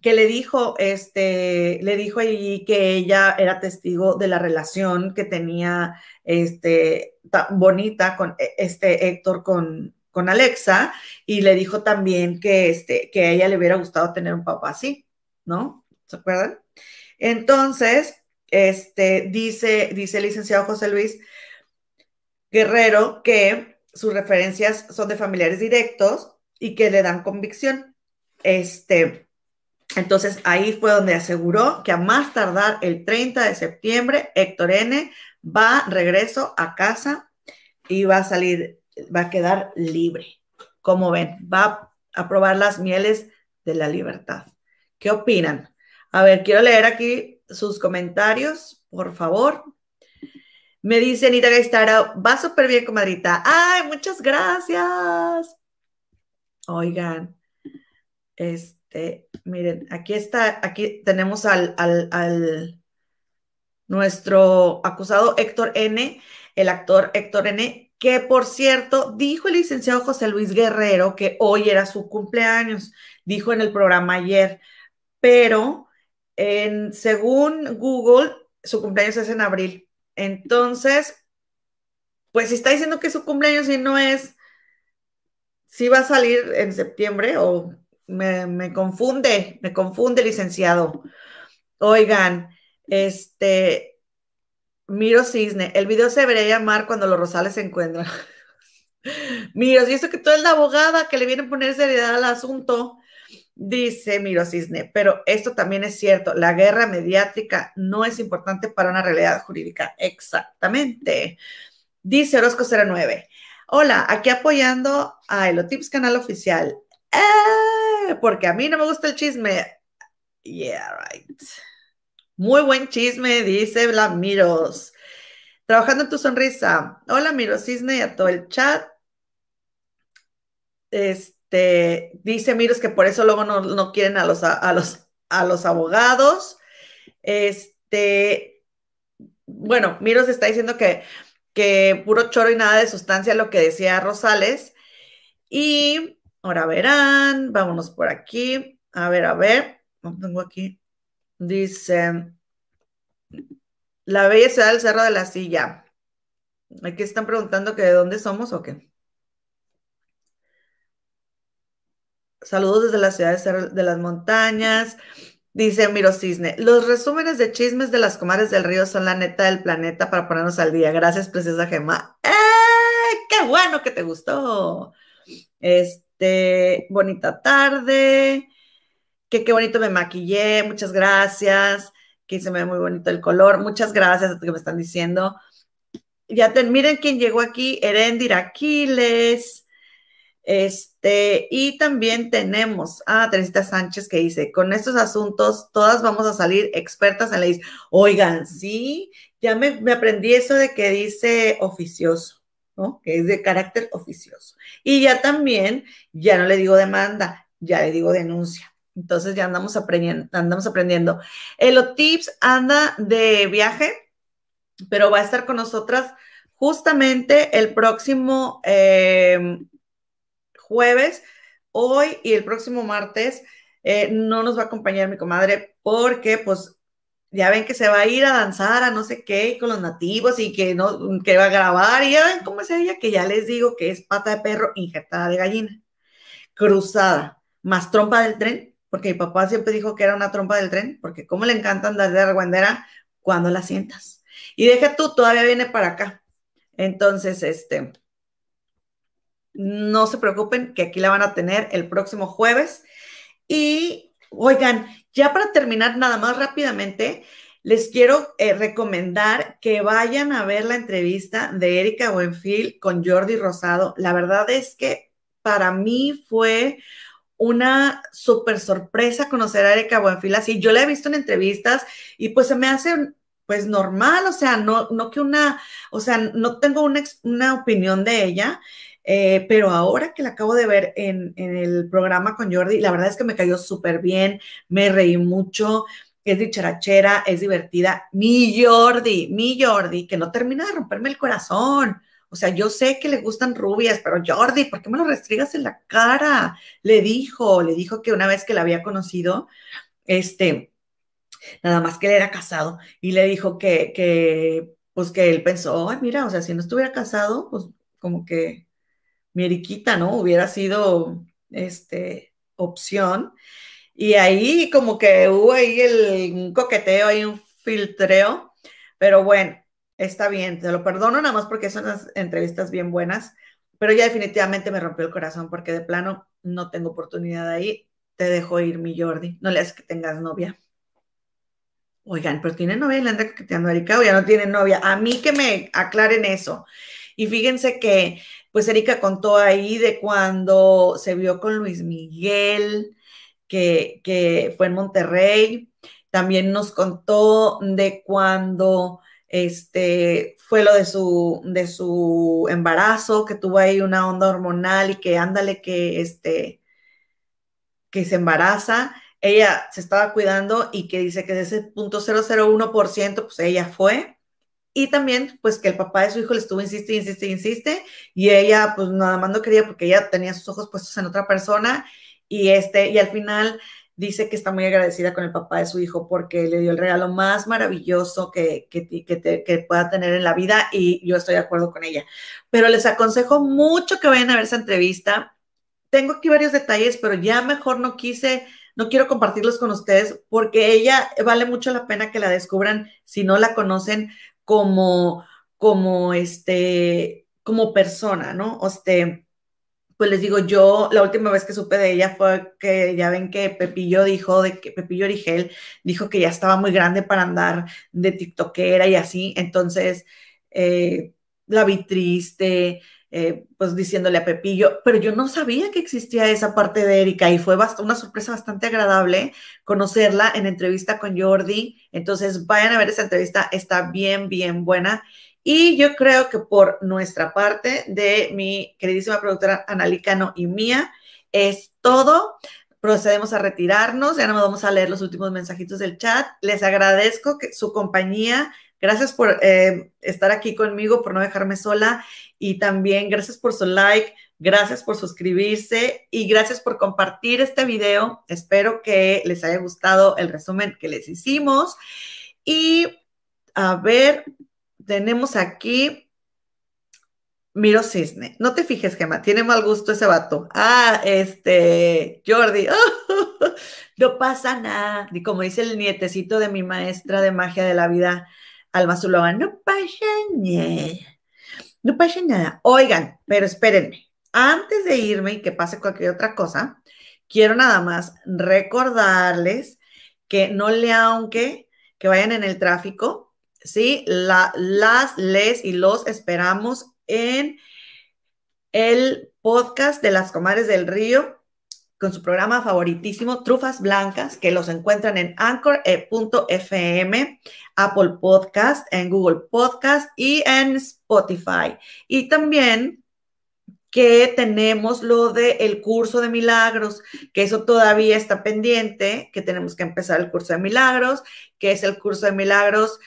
A: le dijo, este, le dijo a Gigi que ella era testigo de la relación que tenía, este, bonita con e, este Héctor con, con Alexa, y le dijo también que, este, que a ella le hubiera gustado tener un papá así, ¿no? ¿Se acuerdan? Entonces, este, dice, dice el licenciado José Luis Guerrero que sus referencias son de familiares directos y que le dan convicción. Este, entonces ahí fue donde aseguró que a más tardar el 30 de septiembre, Héctor N va regreso a casa y va a salir, va a quedar libre. Como ven, va a probar las mieles de la libertad. ¿Qué opinan? A ver, quiero leer aquí sus comentarios, por favor. Me dice Anita Gaistara, va súper bien, comadrita. ¡Ay, muchas gracias! Oigan, este, miren, aquí está, aquí tenemos al, al, al nuestro acusado Héctor N., el actor Héctor N., que por cierto, dijo el licenciado José Luis Guerrero que hoy era su cumpleaños, dijo en el programa ayer, pero en, según Google, su cumpleaños es en abril. Entonces, pues si está diciendo que su cumpleaños y no es, si va a salir en septiembre o me, confunde, me confunde, licenciado. Oigan, este, Miro Cisne, el video se debería llamar cuando los Rosales se encuentran. <laughs> Miro, si eso que tú eres la abogada que le viene a poner seriedad al asunto, Dice Miro Cisne, pero esto también es cierto, la guerra mediática no es importante para una realidad jurídica. Exactamente. Dice Orozco 09. Hola, aquí apoyando a Elotips Canal Oficial. Eh, porque a mí no me gusta el chisme. Yeah, right. Muy buen chisme, dice Miros. Trabajando en tu sonrisa. Hola, Miro Cisne y a todo el chat. Este este, dice Miros que por eso luego no, quieren a los, a, los, a los abogados. Este, bueno, Miros está diciendo que, que puro choro y nada de sustancia lo que decía Rosales. Y ahora verán, vámonos por aquí. A ver, a ver, no tengo aquí. Dice, la bella ciudad del Cerro de la Silla. Aquí están preguntando que de dónde somos o qué. Saludos desde la ciudad de las montañas. Dice Miro Cisne, los resúmenes de chismes de las comadres del río son la neta del planeta para ponernos al día. Gracias, preciosa Gema. ¡Eh! ¡Qué bueno que te gustó! Este, bonita tarde. Que qué bonito me maquillé. Muchas gracias. Que se me ve muy bonito el color. Muchas gracias a que me están diciendo. Ya te, miren quién llegó aquí. Erendir Aquiles. Este, y también tenemos a Teresita Sánchez que dice, con estos asuntos todas vamos a salir expertas en leyes. Oigan, sí, ya me, aprendí eso de que dice oficioso, ¿no? Que es de carácter oficioso. Y ya también, ya no le digo demanda, ya le digo denuncia. Entonces ya andamos aprendiendo, andamos aprendiendo. El Tips anda de viaje, pero va a estar con nosotras justamente el próximo eh, jueves, hoy y el próximo martes eh, no nos va a acompañar mi comadre porque pues ya ven que se va a ir a danzar a no sé qué con los nativos y que no que va a grabar y ya ven cómo es ella que ya les digo que es pata de perro injertada de gallina cruzada más trompa del tren porque mi papá siempre dijo que era una trompa del tren porque como le encanta andar de argüendera cuando la sientas. Y deja tú todavía viene para acá. Entonces este no se preocupen que aquí la van a tener el próximo jueves. Y oigan, ya para terminar nada más rápidamente, les quiero eh, recomendar que vayan a ver la entrevista de Erika Buenfil con Jordi Rosado. La verdad es que para mí fue una súper sorpresa conocer a Erika Buenfil así. Yo la he visto en entrevistas y pues se me hace pues normal, o sea, no, no que una, o sea, no tengo una, una opinión de ella, eh, pero ahora que la acabo de ver en, el programa con Jordi, la verdad es que me cayó súper bien, me reí mucho, es dicharachera, es divertida. Mi Jordi, mi Jordi, que no termina de romperme el corazón. O sea, yo sé que le gustan rubias, pero Jordi, ¿por qué me lo restrigas en la cara? Le dijo, le dijo que una vez que la había conocido, este, nada más que él era casado, y le dijo que, que pues que él pensó, ay, mira, o sea, si no estuviera casado, pues como que mi Eriquita, ¿no? Hubiera sido, este, opción. Y ahí como que hubo ahí el, un coqueteo, ahí un filtreo, pero bueno, está bien, te lo perdono nada más porque son unas entrevistas bien buenas, pero ya definitivamente me rompió el corazón porque de plano no tengo oportunidad ahí. Te dejo ir, mi Jordi. No le haces que tengas novia. Oigan, pero tiene novia y le anda coqueteando a Erika o ya no tiene novia. A mí que me aclaren eso. Y fíjense que, pues Erika contó ahí de cuando se vio con Luis Miguel, que, que fue en Monterrey. También nos contó de cuando este, fue lo de su, de su embarazo, que tuvo ahí una onda hormonal y que ándale que, este, que se embaraza. Ella se estaba cuidando y que dice que de ese punto 001%, pues ella fue. Y también, pues que el papá de su hijo le estuvo insiste, insiste, insiste, y ella, pues nada más no quería porque ella tenía sus ojos puestos en otra persona, y este, y al final dice que está muy agradecida con el papá de su hijo porque le dio el regalo más maravilloso que, que, que, pueda tener en la vida y yo estoy de acuerdo con ella. Pero les aconsejo mucho que vayan a ver esa entrevista. Tengo aquí varios detalles, pero ya mejor no quise, no quiero compartirlos con ustedes porque ella vale mucho la pena que la descubran si no la conocen como, como este, como persona, ¿no? Este, pues les digo, yo la última vez que supe de ella fue que ya ven que Pepillo dijo, de que Pepillo Origel dijo que ya estaba muy grande para andar de tiktokera y así, entonces eh, la vi triste, eh, pues diciéndole a Pepillo, pero yo no sabía que existía esa parte de Erika y fue una sorpresa bastante agradable conocerla en entrevista con Jordi, entonces vayan a ver esa entrevista, está bien, bien buena y yo creo que por nuestra parte, de mi queridísima productora Analicano y mía, es todo. Procedemos a retirarnos, ya no vamos a leer los últimos mensajitos del chat. Les agradezco que, su compañía. Gracias por eh, estar aquí conmigo, por no dejarme sola. Y también gracias por su like, gracias por suscribirse y gracias por compartir este video. Espero que les haya gustado el resumen que les hicimos. Y a ver, tenemos aquí Miro Cisne. No te fijes, Gemma, tiene mal gusto ese vato. Ah, este, Jordi, <laughs> no pasa nada. Y como dice el nietecito de mi maestra de magia de la vida, Alma Zuloa, no pasa nada. No pasa nada. Oigan, pero espérenme. Antes de irme y que pase cualquier otra cosa, quiero nada más recordarles que no le aunque que vayan en el tráfico, ¿sí? La, las, les y los esperamos en el podcast de las comadres del río con su programa favoritísimo, Trufas Blancas, que los encuentran en anchor.fm, Apple Podcast, en Google Podcast y en Spotify. Y también que tenemos lo del el curso de milagros, que eso todavía está pendiente, que tenemos que empezar el curso de milagros, que es el curso de milagros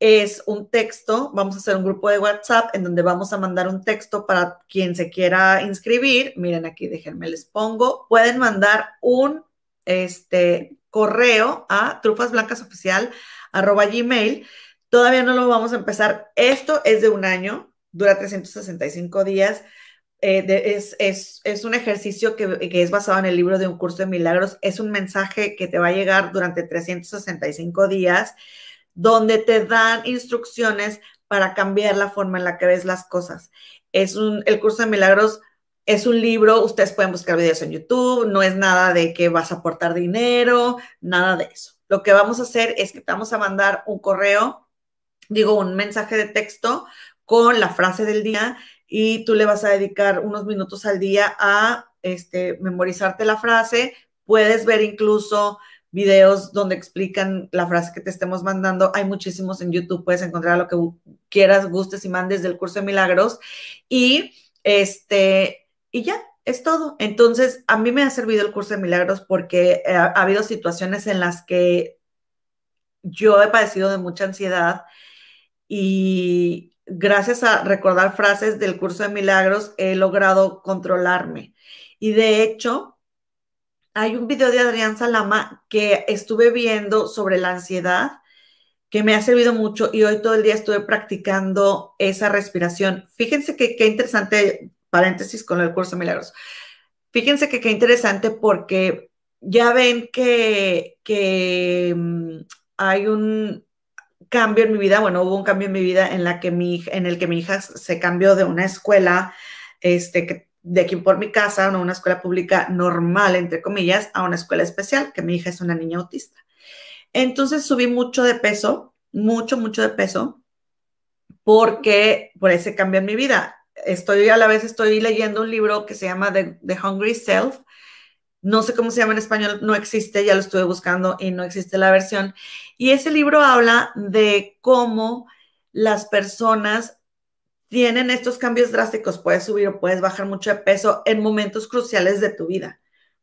A: es un texto, vamos a hacer un grupo de WhatsApp en donde vamos a mandar un texto para quien se quiera inscribir. Miren aquí, déjenme les pongo. Pueden mandar un este, correo a trufasblancasoficial.gmail. Todavía no lo vamos a empezar. Esto es de un año, dura 365 días. Eh, es, es, es, un ejercicio que, que, es basado en el libro de un curso de milagros. Es un mensaje que te va a llegar durante 365 días donde te dan instrucciones para cambiar la forma en la que ves las cosas. Es un, el curso de milagros es un libro, ustedes pueden buscar videos en YouTube, no es nada de que vas a aportar dinero, nada de eso. lo que vamos a hacer es que te vamos a mandar un correo, digo, un mensaje de texto con la frase del día y tú le vas a dedicar unos minutos al día a este, memorizarte la frase. Puedes ver incluso videos donde explican la frase que te estemos mandando. Hay muchísimos en YouTube, puedes encontrar lo que quieras, gustes y mandes del curso de milagros. Y este, y ya, es todo. Entonces, a mí me ha servido el curso de milagros porque ha, ha habido situaciones en las que yo he padecido de mucha ansiedad y gracias a recordar frases del curso de milagros he logrado controlarme. Y de hecho, hay un video de Adrián Salama que estuve viendo sobre la ansiedad que me ha servido mucho y hoy todo el día estuve practicando esa respiración. Fíjense que qué interesante, paréntesis con el curso de milagros. Fíjense que qué interesante porque ya ven que, que mm, hay un cambio en mi vida, bueno, hubo un cambio en mi vida en, la que mi, en el que mi hija se cambió de una escuela este, que de aquí por mi casa, una escuela pública normal, entre comillas, a una escuela especial, que mi hija es una niña autista. Entonces subí mucho de peso, mucho, mucho de peso, porque por ese cambio en mi vida. Estoy a la vez, estoy leyendo un libro que se llama The, The Hungry Self. No sé cómo se llama en español, no existe, ya lo estuve buscando y no existe la versión. Y ese libro habla de cómo las personas tienen estos cambios drásticos, puedes subir o puedes bajar mucho de peso en momentos cruciales de tu vida,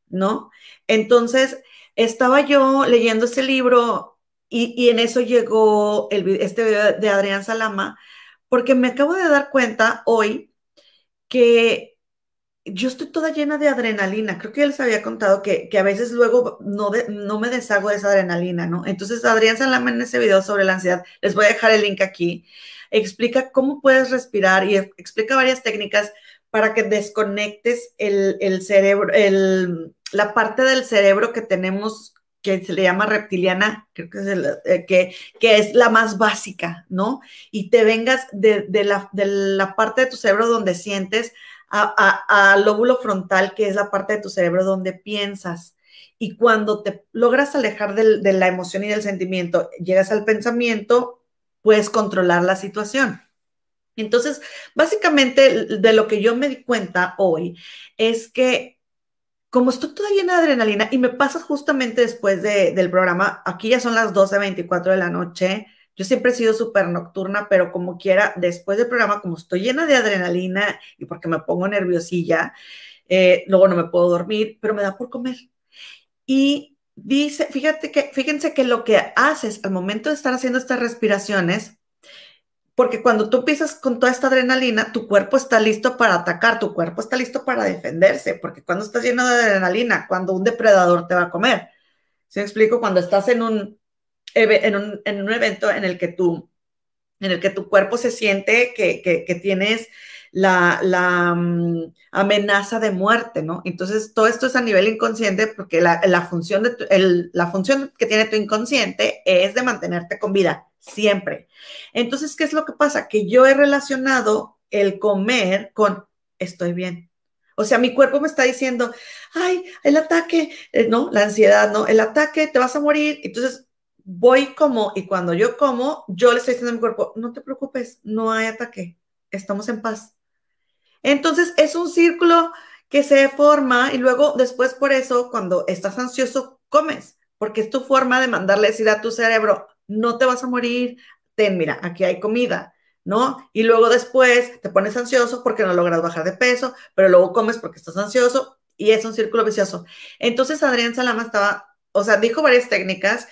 A: ¿no? Entonces, estaba yo leyendo ese libro y, en eso llegó el, este video de Adrián Salama, porque me acabo de dar cuenta hoy que yo estoy toda llena de adrenalina. Creo que ya les había contado que, a veces luego no, no me deshago de esa adrenalina, ¿no? Entonces, Adrián Salama en ese video sobre la ansiedad, les voy a dejar el link aquí explica cómo puedes respirar y explica varias técnicas para que desconectes el, cerebro, el, la parte del cerebro que tenemos que se le llama reptiliana, creo que es, eh, que, que, es la más básica, ¿no? Y te vengas de, la, de la, parte de tu cerebro donde sientes al lóbulo frontal, que es la parte de tu cerebro donde piensas. Y cuando te logras alejar de la emoción y del sentimiento, llegas al pensamiento, puedes controlar la situación. Entonces, básicamente de lo que yo me di cuenta hoy es que como estoy toda llena de adrenalina y me pasa justamente después del programa, aquí ya son las 12.24 de la noche, yo siempre he sido súper nocturna, pero como quiera, después del programa, como estoy llena de adrenalina y porque me pongo nerviosilla, eh, luego no me puedo dormir, pero me da por comer. Y dice, fíjate que, fíjense que lo que haces al momento de estar haciendo estas respiraciones, porque cuando tú empiezas con toda esta adrenalina, tu cuerpo está listo para atacar, tu cuerpo está listo para defenderse, porque cuando estás lleno de adrenalina, cuando un depredador te va a comer, ¿sí me explico? Cuando estás en un, en un, en un evento en el que tú, en el que tu cuerpo se siente que, que, que tienes la, mm, amenaza de muerte, ¿no? Entonces, todo esto es a nivel inconsciente porque la, función, de la función que tiene tu inconsciente es de mantenerte con vida, siempre. Entonces, ¿qué es lo que pasa? Que yo he relacionado el comer con estoy bien. O sea, mi cuerpo me está diciendo, ay, el ataque, eh, no, la ansiedad, no, el ataque, te vas a morir. Entonces, voy como, y cuando yo como, yo le estoy diciendo a mi cuerpo, no te preocupes, no hay ataque, estamos en paz. Entonces es un círculo que se forma y luego después por eso cuando estás ansioso comes, porque es tu forma de mandarle decir a tu cerebro, no te vas a morir, ten, mira, aquí hay comida, ¿no? Y luego después te pones ansioso porque no logras bajar de peso, pero luego comes porque estás ansioso y es un círculo vicioso. Entonces Adrián Salama estaba, o sea, dijo varias técnicas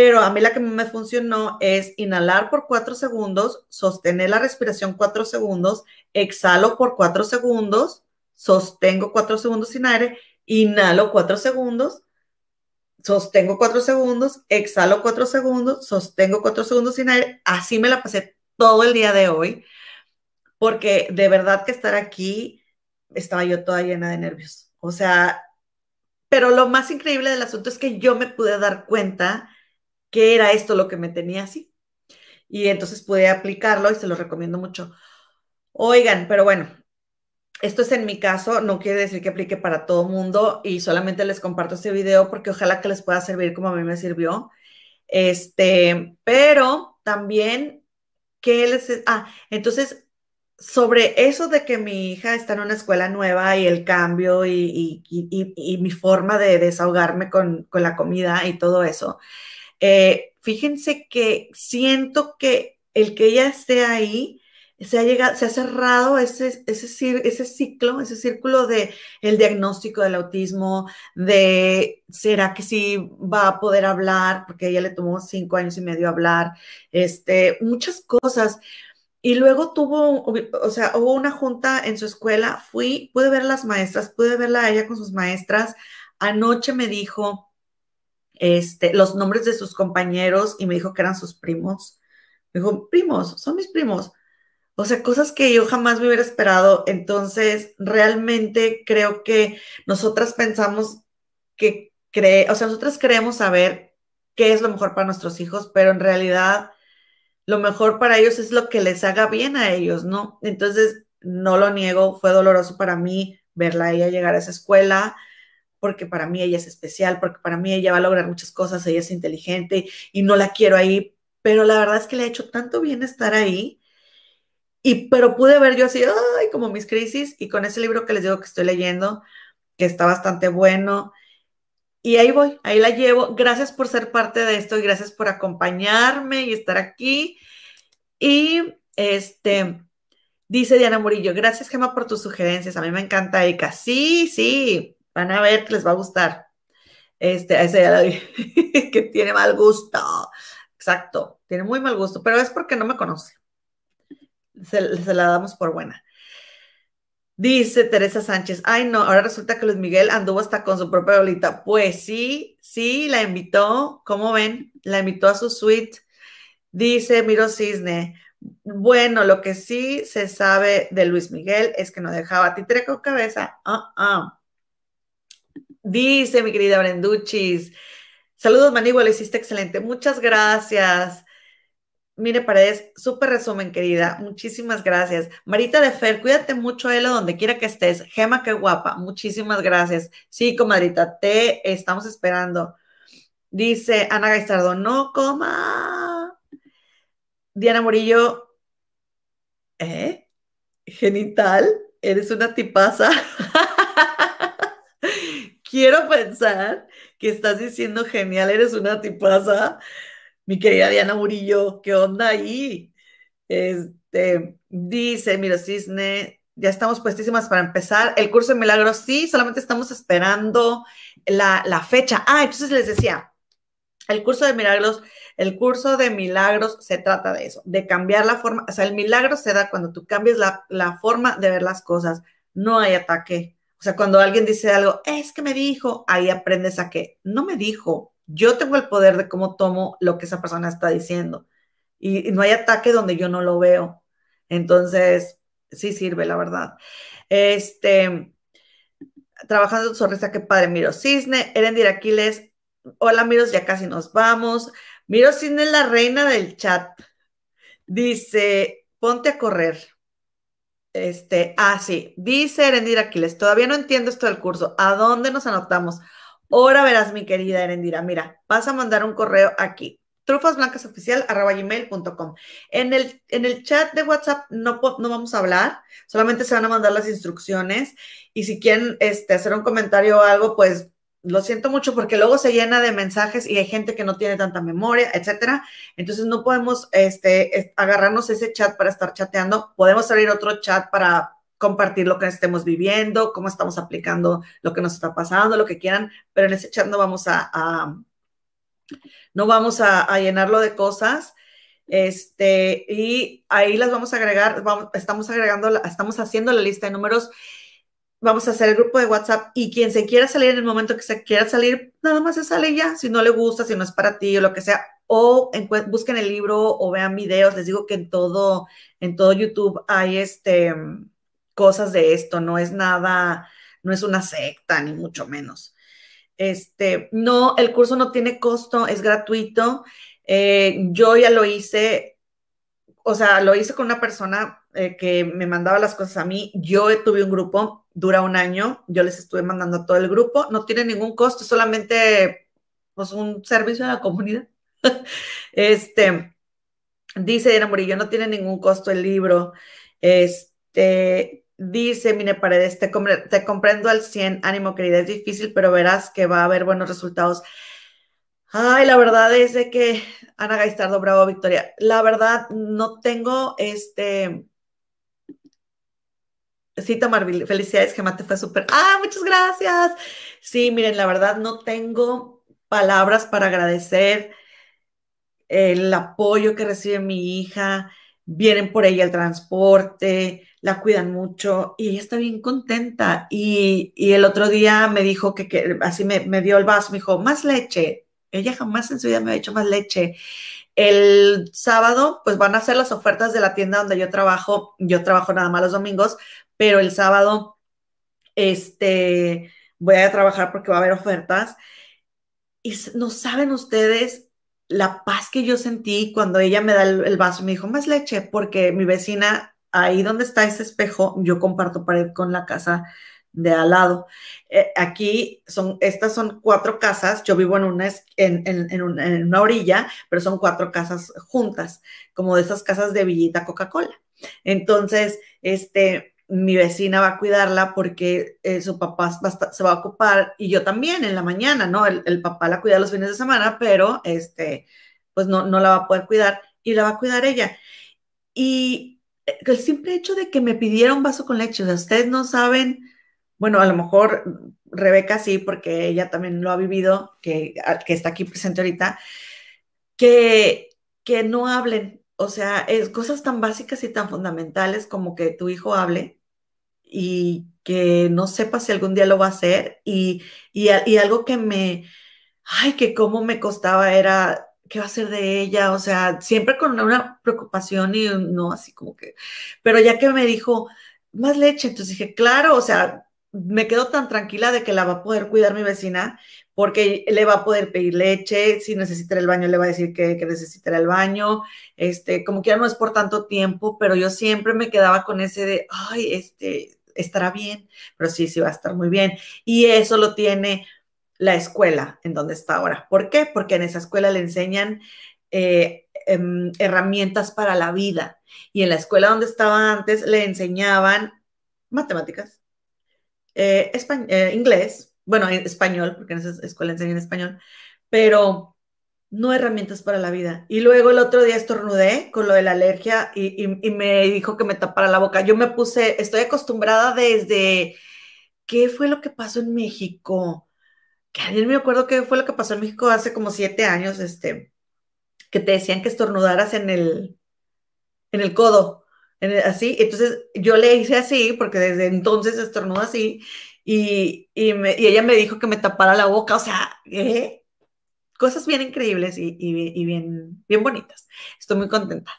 A: pero a mí la que me funcionó es inhalar por cuatro segundos, sostener la respiración cuatro segundos, exhalo por cuatro segundos, sostengo cuatro segundos sin aire, inhalo cuatro segundos, sostengo cuatro segundos, exhalo cuatro segundos, sostengo cuatro segundos sin aire. Así me la pasé todo el día de hoy, porque de verdad que estar aquí estaba yo toda llena de nervios. O sea, pero lo más increíble del asunto es que yo me pude dar cuenta qué era esto lo que me tenía así. Y entonces pude aplicarlo y se lo recomiendo mucho. Oigan, pero bueno, esto es en mi caso, no quiere decir que aplique para todo mundo y solamente les comparto este video porque ojalá que les pueda servir como a mí me sirvió. Este, pero también que él es, ah, entonces sobre eso de que mi hija está en una escuela nueva y el cambio y, mi forma de desahogarme con, la comida y todo eso, eh, fíjense que siento que el que ella esté ahí se ha llegado, se ha cerrado ese, ese, ese ciclo, ese círculo de el diagnóstico del autismo, de será que sí va a poder hablar, porque ella le tomó cinco años y medio hablar, este, muchas cosas. Y luego tuvo, o sea, hubo una junta en su escuela, fui, pude ver a las maestras, pude verla a ella con sus maestras. Anoche me dijo este, los nombres de sus compañeros y me dijo que eran sus primos. Me dijo, primos, son mis primos. O sea, cosas que yo jamás me hubiera esperado. Entonces, realmente creo que nosotras pensamos que cree, o sea, nosotras creemos saber qué es lo mejor para nuestros hijos, pero en realidad lo mejor para ellos es lo que les haga bien a ellos, ¿no? Entonces, no lo niego, fue doloroso para mí verla a ella llegar a esa escuela, porque para mí ella es especial, porque para mí ella va a lograr muchas cosas, ella es inteligente y no la quiero ahí, pero la verdad es que le ha hecho tanto bien estar ahí. Y pero pude ver yo así, ay, como mis crisis y con ese libro que les digo que estoy leyendo, que está bastante bueno, y ahí voy, ahí la llevo. Gracias por ser parte de esto y gracias por acompañarme y estar aquí. Y este, dice Diana Murillo, gracias Gema por tus sugerencias. A mí me encanta Eka. Sí, sí, van a ver que les va a gustar. Este, a ese ya la vi, <laughs> que tiene mal gusto. Exacto, tiene muy mal gusto, pero es porque no me conoce. se la damos por buena. Dice Teresa Sánchez, ay no, ahora resulta que Luis Miguel anduvo hasta con su propia bolita. Pues sí, sí, la invitó, ¿cómo ven? La invitó a su suite. Dice Miro Cisne, bueno, lo que sí se sabe de Luis Miguel es que no dejaba títere con cabeza. Ah, ah. Dice mi querida Brenduchis, saludos Manigua, lo hiciste excelente. Muchas gracias. Mire, Paredes, súper resumen, querida. Muchísimas gracias. Marita de Fer, cuídate mucho, Elo, donde quiera que estés. Gema, qué guapa. Muchísimas gracias. Sí, comadrita, te estamos esperando. Dice Ana Gaistardo, no coma. Diana Murillo, ¿eh? Genital, eres una tipaza. <laughs> Quiero pensar que estás diciendo genial, eres una tipaza mi querida Diana Murillo, ¿qué onda ahí? Este, dice, mira, Cisne, ya estamos puestísimas para empezar. El curso de milagros, sí, solamente estamos esperando la, fecha. Ah, entonces les decía, el curso de milagros, el curso de milagros se trata de eso, de cambiar la forma, o sea, el milagro se da cuando tú cambias la, la forma de ver las cosas, no hay ataque. O sea, cuando alguien dice algo, es que me dijo, ahí aprendes a que no me dijo, yo tengo el poder de cómo tomo lo que esa persona está diciendo. Y, no hay ataque donde yo no lo veo. Entonces, sí sirve, la verdad. Este, trabajando en sonrisa, qué padre. Miro Cisne, Erendir Aquiles. Hola, Miros, ya casi nos vamos. Miro Cisne es la reina del chat. Dice, ponte a correr. Este, ah, sí, dice Erendir Aquiles, todavía no entiendo esto del curso. ¿A dónde nos anotamos? Ahora verás, mi querida Erendira, mira, vas a mandar un correo aquí, trufasblancasoficial.com. En el, en el chat de WhatsApp no, no vamos a hablar, solamente se van a mandar las instrucciones y si quieren este, hacer un comentario o algo, pues lo siento mucho porque luego se llena de mensajes y hay gente que no tiene tanta memoria, etcétera. Entonces no podemos este, agarrarnos ese chat para estar chateando. Podemos abrir otro chat para compartir lo que estemos viviendo, cómo estamos aplicando lo que nos está pasando, lo que quieran, pero en ese chat no vamos a, no vamos a, llenarlo de cosas. Este, y ahí las vamos a agregar, estamos agregando, estamos haciendo la lista de números, vamos a hacer el grupo de WhatsApp y quien se quiera salir en el momento que se quiera salir, nada más se sale ya, si no le gusta, si no es para ti o lo que sea, o busquen el libro o vean videos, les digo que en todo, en todo YouTube hay este, cosas de esto, no es nada, no es una secta, ni mucho menos. Este, no, el curso no tiene costo, es gratuito. Eh, yo ya lo hice, o sea, lo hice con una persona eh, que me mandaba las cosas a mí. Yo tuve un grupo, dura un año, yo les estuve mandando a todo el grupo, no tiene ningún costo, solamente pues un servicio a la comunidad. <laughs> este, dice Diana Murillo, no tiene ningún costo el libro. Este, dice Mine Paredes, te, te comprendo al 100, ánimo querida, es difícil, pero verás que va a haber buenos resultados. Ay, la verdad es que Ana Gaistardo, bravo, Victoria. La verdad, no tengo este. Cita Marvil, felicidades, que te fue súper. Ah, muchas gracias. Sí, miren, la verdad, no tengo palabras para agradecer el apoyo que recibe mi hija. Vienen por ella el transporte, la cuidan mucho y ella está bien contenta. Y, el otro día me dijo que, así me, me dio el vaso, me dijo, más leche ella jamás en su vida me ha hecho más leche. El sábado, pues van a hacer las ofertas de la tienda donde yo trabajo. Yo trabajo nada más los domingos, pero el sábado, este, voy a trabajar porque va a haber ofertas. Y no saben ustedes la paz que yo sentí cuando ella me da el, vaso y me dijo, más leche, porque mi vecina, ahí donde está ese espejo, yo comparto pared con la casa de al lado. Eh, aquí son, estas son cuatro casas, yo vivo en una, en, en, una, orilla, pero son cuatro casas juntas, como de esas casas de Villita Coca-Cola. Entonces, este, mi vecina va a cuidarla porque eh, su papá se va a ocupar y yo también en la mañana, ¿no? El, papá la cuida los fines de semana, pero este, pues no, no la va a poder cuidar y la va a cuidar ella. Y el simple hecho de que me pidiera un vaso con leche, o sea, ustedes no saben bueno, a lo mejor Rebeca sí, porque ella también lo ha vivido, que, que está aquí presente ahorita, que, que no hablen, o sea, es cosas tan básicas y tan fundamentales como que tu hijo hable y que no sepa si algún día lo va a hacer y, y, y algo que me, ay, que cómo me costaba era qué va a ser de ella, o sea, siempre con una preocupación y no así como que, pero ya que me dijo, más leche, entonces dije, claro, o sea, me quedo tan tranquila de que la va a poder cuidar mi vecina porque le va a poder pedir leche, si necesita el baño le va a decir que, que el baño, este, como que no es por tanto tiempo, pero yo siempre me quedaba con ese de, ay, este, estará bien, pero sí, sí va a estar muy bien. Y eso lo tiene la escuela en donde está ahora. ¿Por qué? Porque en esa escuela le enseñan eh, em, herramientas para la vida. Y en la escuela donde estaba antes le enseñaban matemáticas, eh, eh, inglés, bueno, español, porque en esa escuela enseñan español, pero no herramientas para la vida. Y luego el otro día estornudé con lo de la alergia y, me dijo que me tapara la boca. Yo me puse, estoy acostumbrada desde, ¿qué fue lo que pasó en México? Que ayer me acuerdo qué fue lo que pasó en México hace como siete años, este, que te decían que estornudaras en el, en el codo así, entonces yo le hice así, porque desde entonces estornudó así, y, y, ella me dijo que me tapara la boca, o sea, ¿eh? Cosas bien increíbles y, bien, bien bonitas. Estoy muy contenta.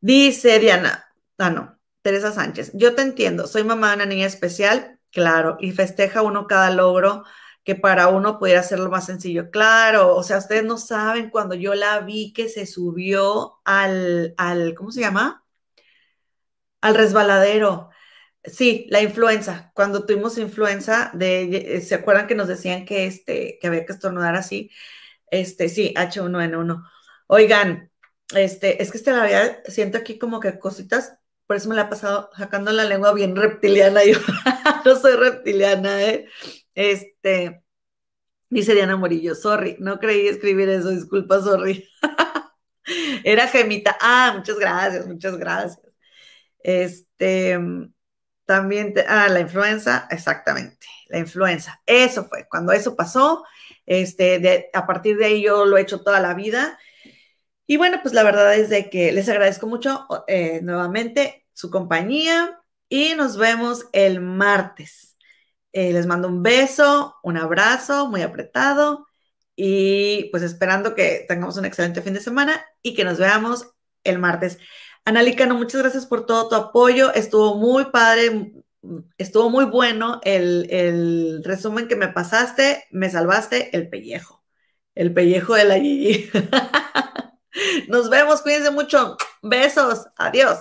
A: Dice Diana, ah, no, Teresa Sánchez, yo te entiendo, soy mamá de una niña especial, claro, y festeja uno cada logro que para uno pudiera ser lo más sencillo. Claro, o sea, ustedes no saben cuando yo la vi que se subió al, al ¿cómo se llama? al resbaladero. Sí, la influenza. Cuando tuvimos influenza, de, ¿se acuerdan que nos decían que, este, que había que estornudar así? Este, sí, H1N1. Oigan, este, es que este, la verdad, siento aquí como que cositas, por eso me la he pasado sacando la lengua bien reptiliana. Yo <laughs> no soy reptiliana, ¿eh? Este, dice Diana Morillo, sorry, no creí escribir eso, disculpa, sorry. <laughs> Era gemita. Ah, muchas gracias, muchas gracias. Este, también, ah, la influenza, exactamente, la influenza. Eso fue, cuando eso pasó, este, a partir de ahí yo lo he hecho toda la vida. Y bueno, pues la verdad es de que les agradezco mucho eh, nuevamente su compañía y nos vemos el martes. Eh, les mando un beso, un abrazo muy apretado y pues esperando que tengamos un excelente fin de semana y que nos veamos el martes. Analicano, muchas gracias por todo tu apoyo. Estuvo muy padre, estuvo muy bueno el, resumen que me pasaste. Me salvaste el pellejo, el pellejo de la Gigi. <laughs> Nos vemos, cuídense mucho. Besos, adiós.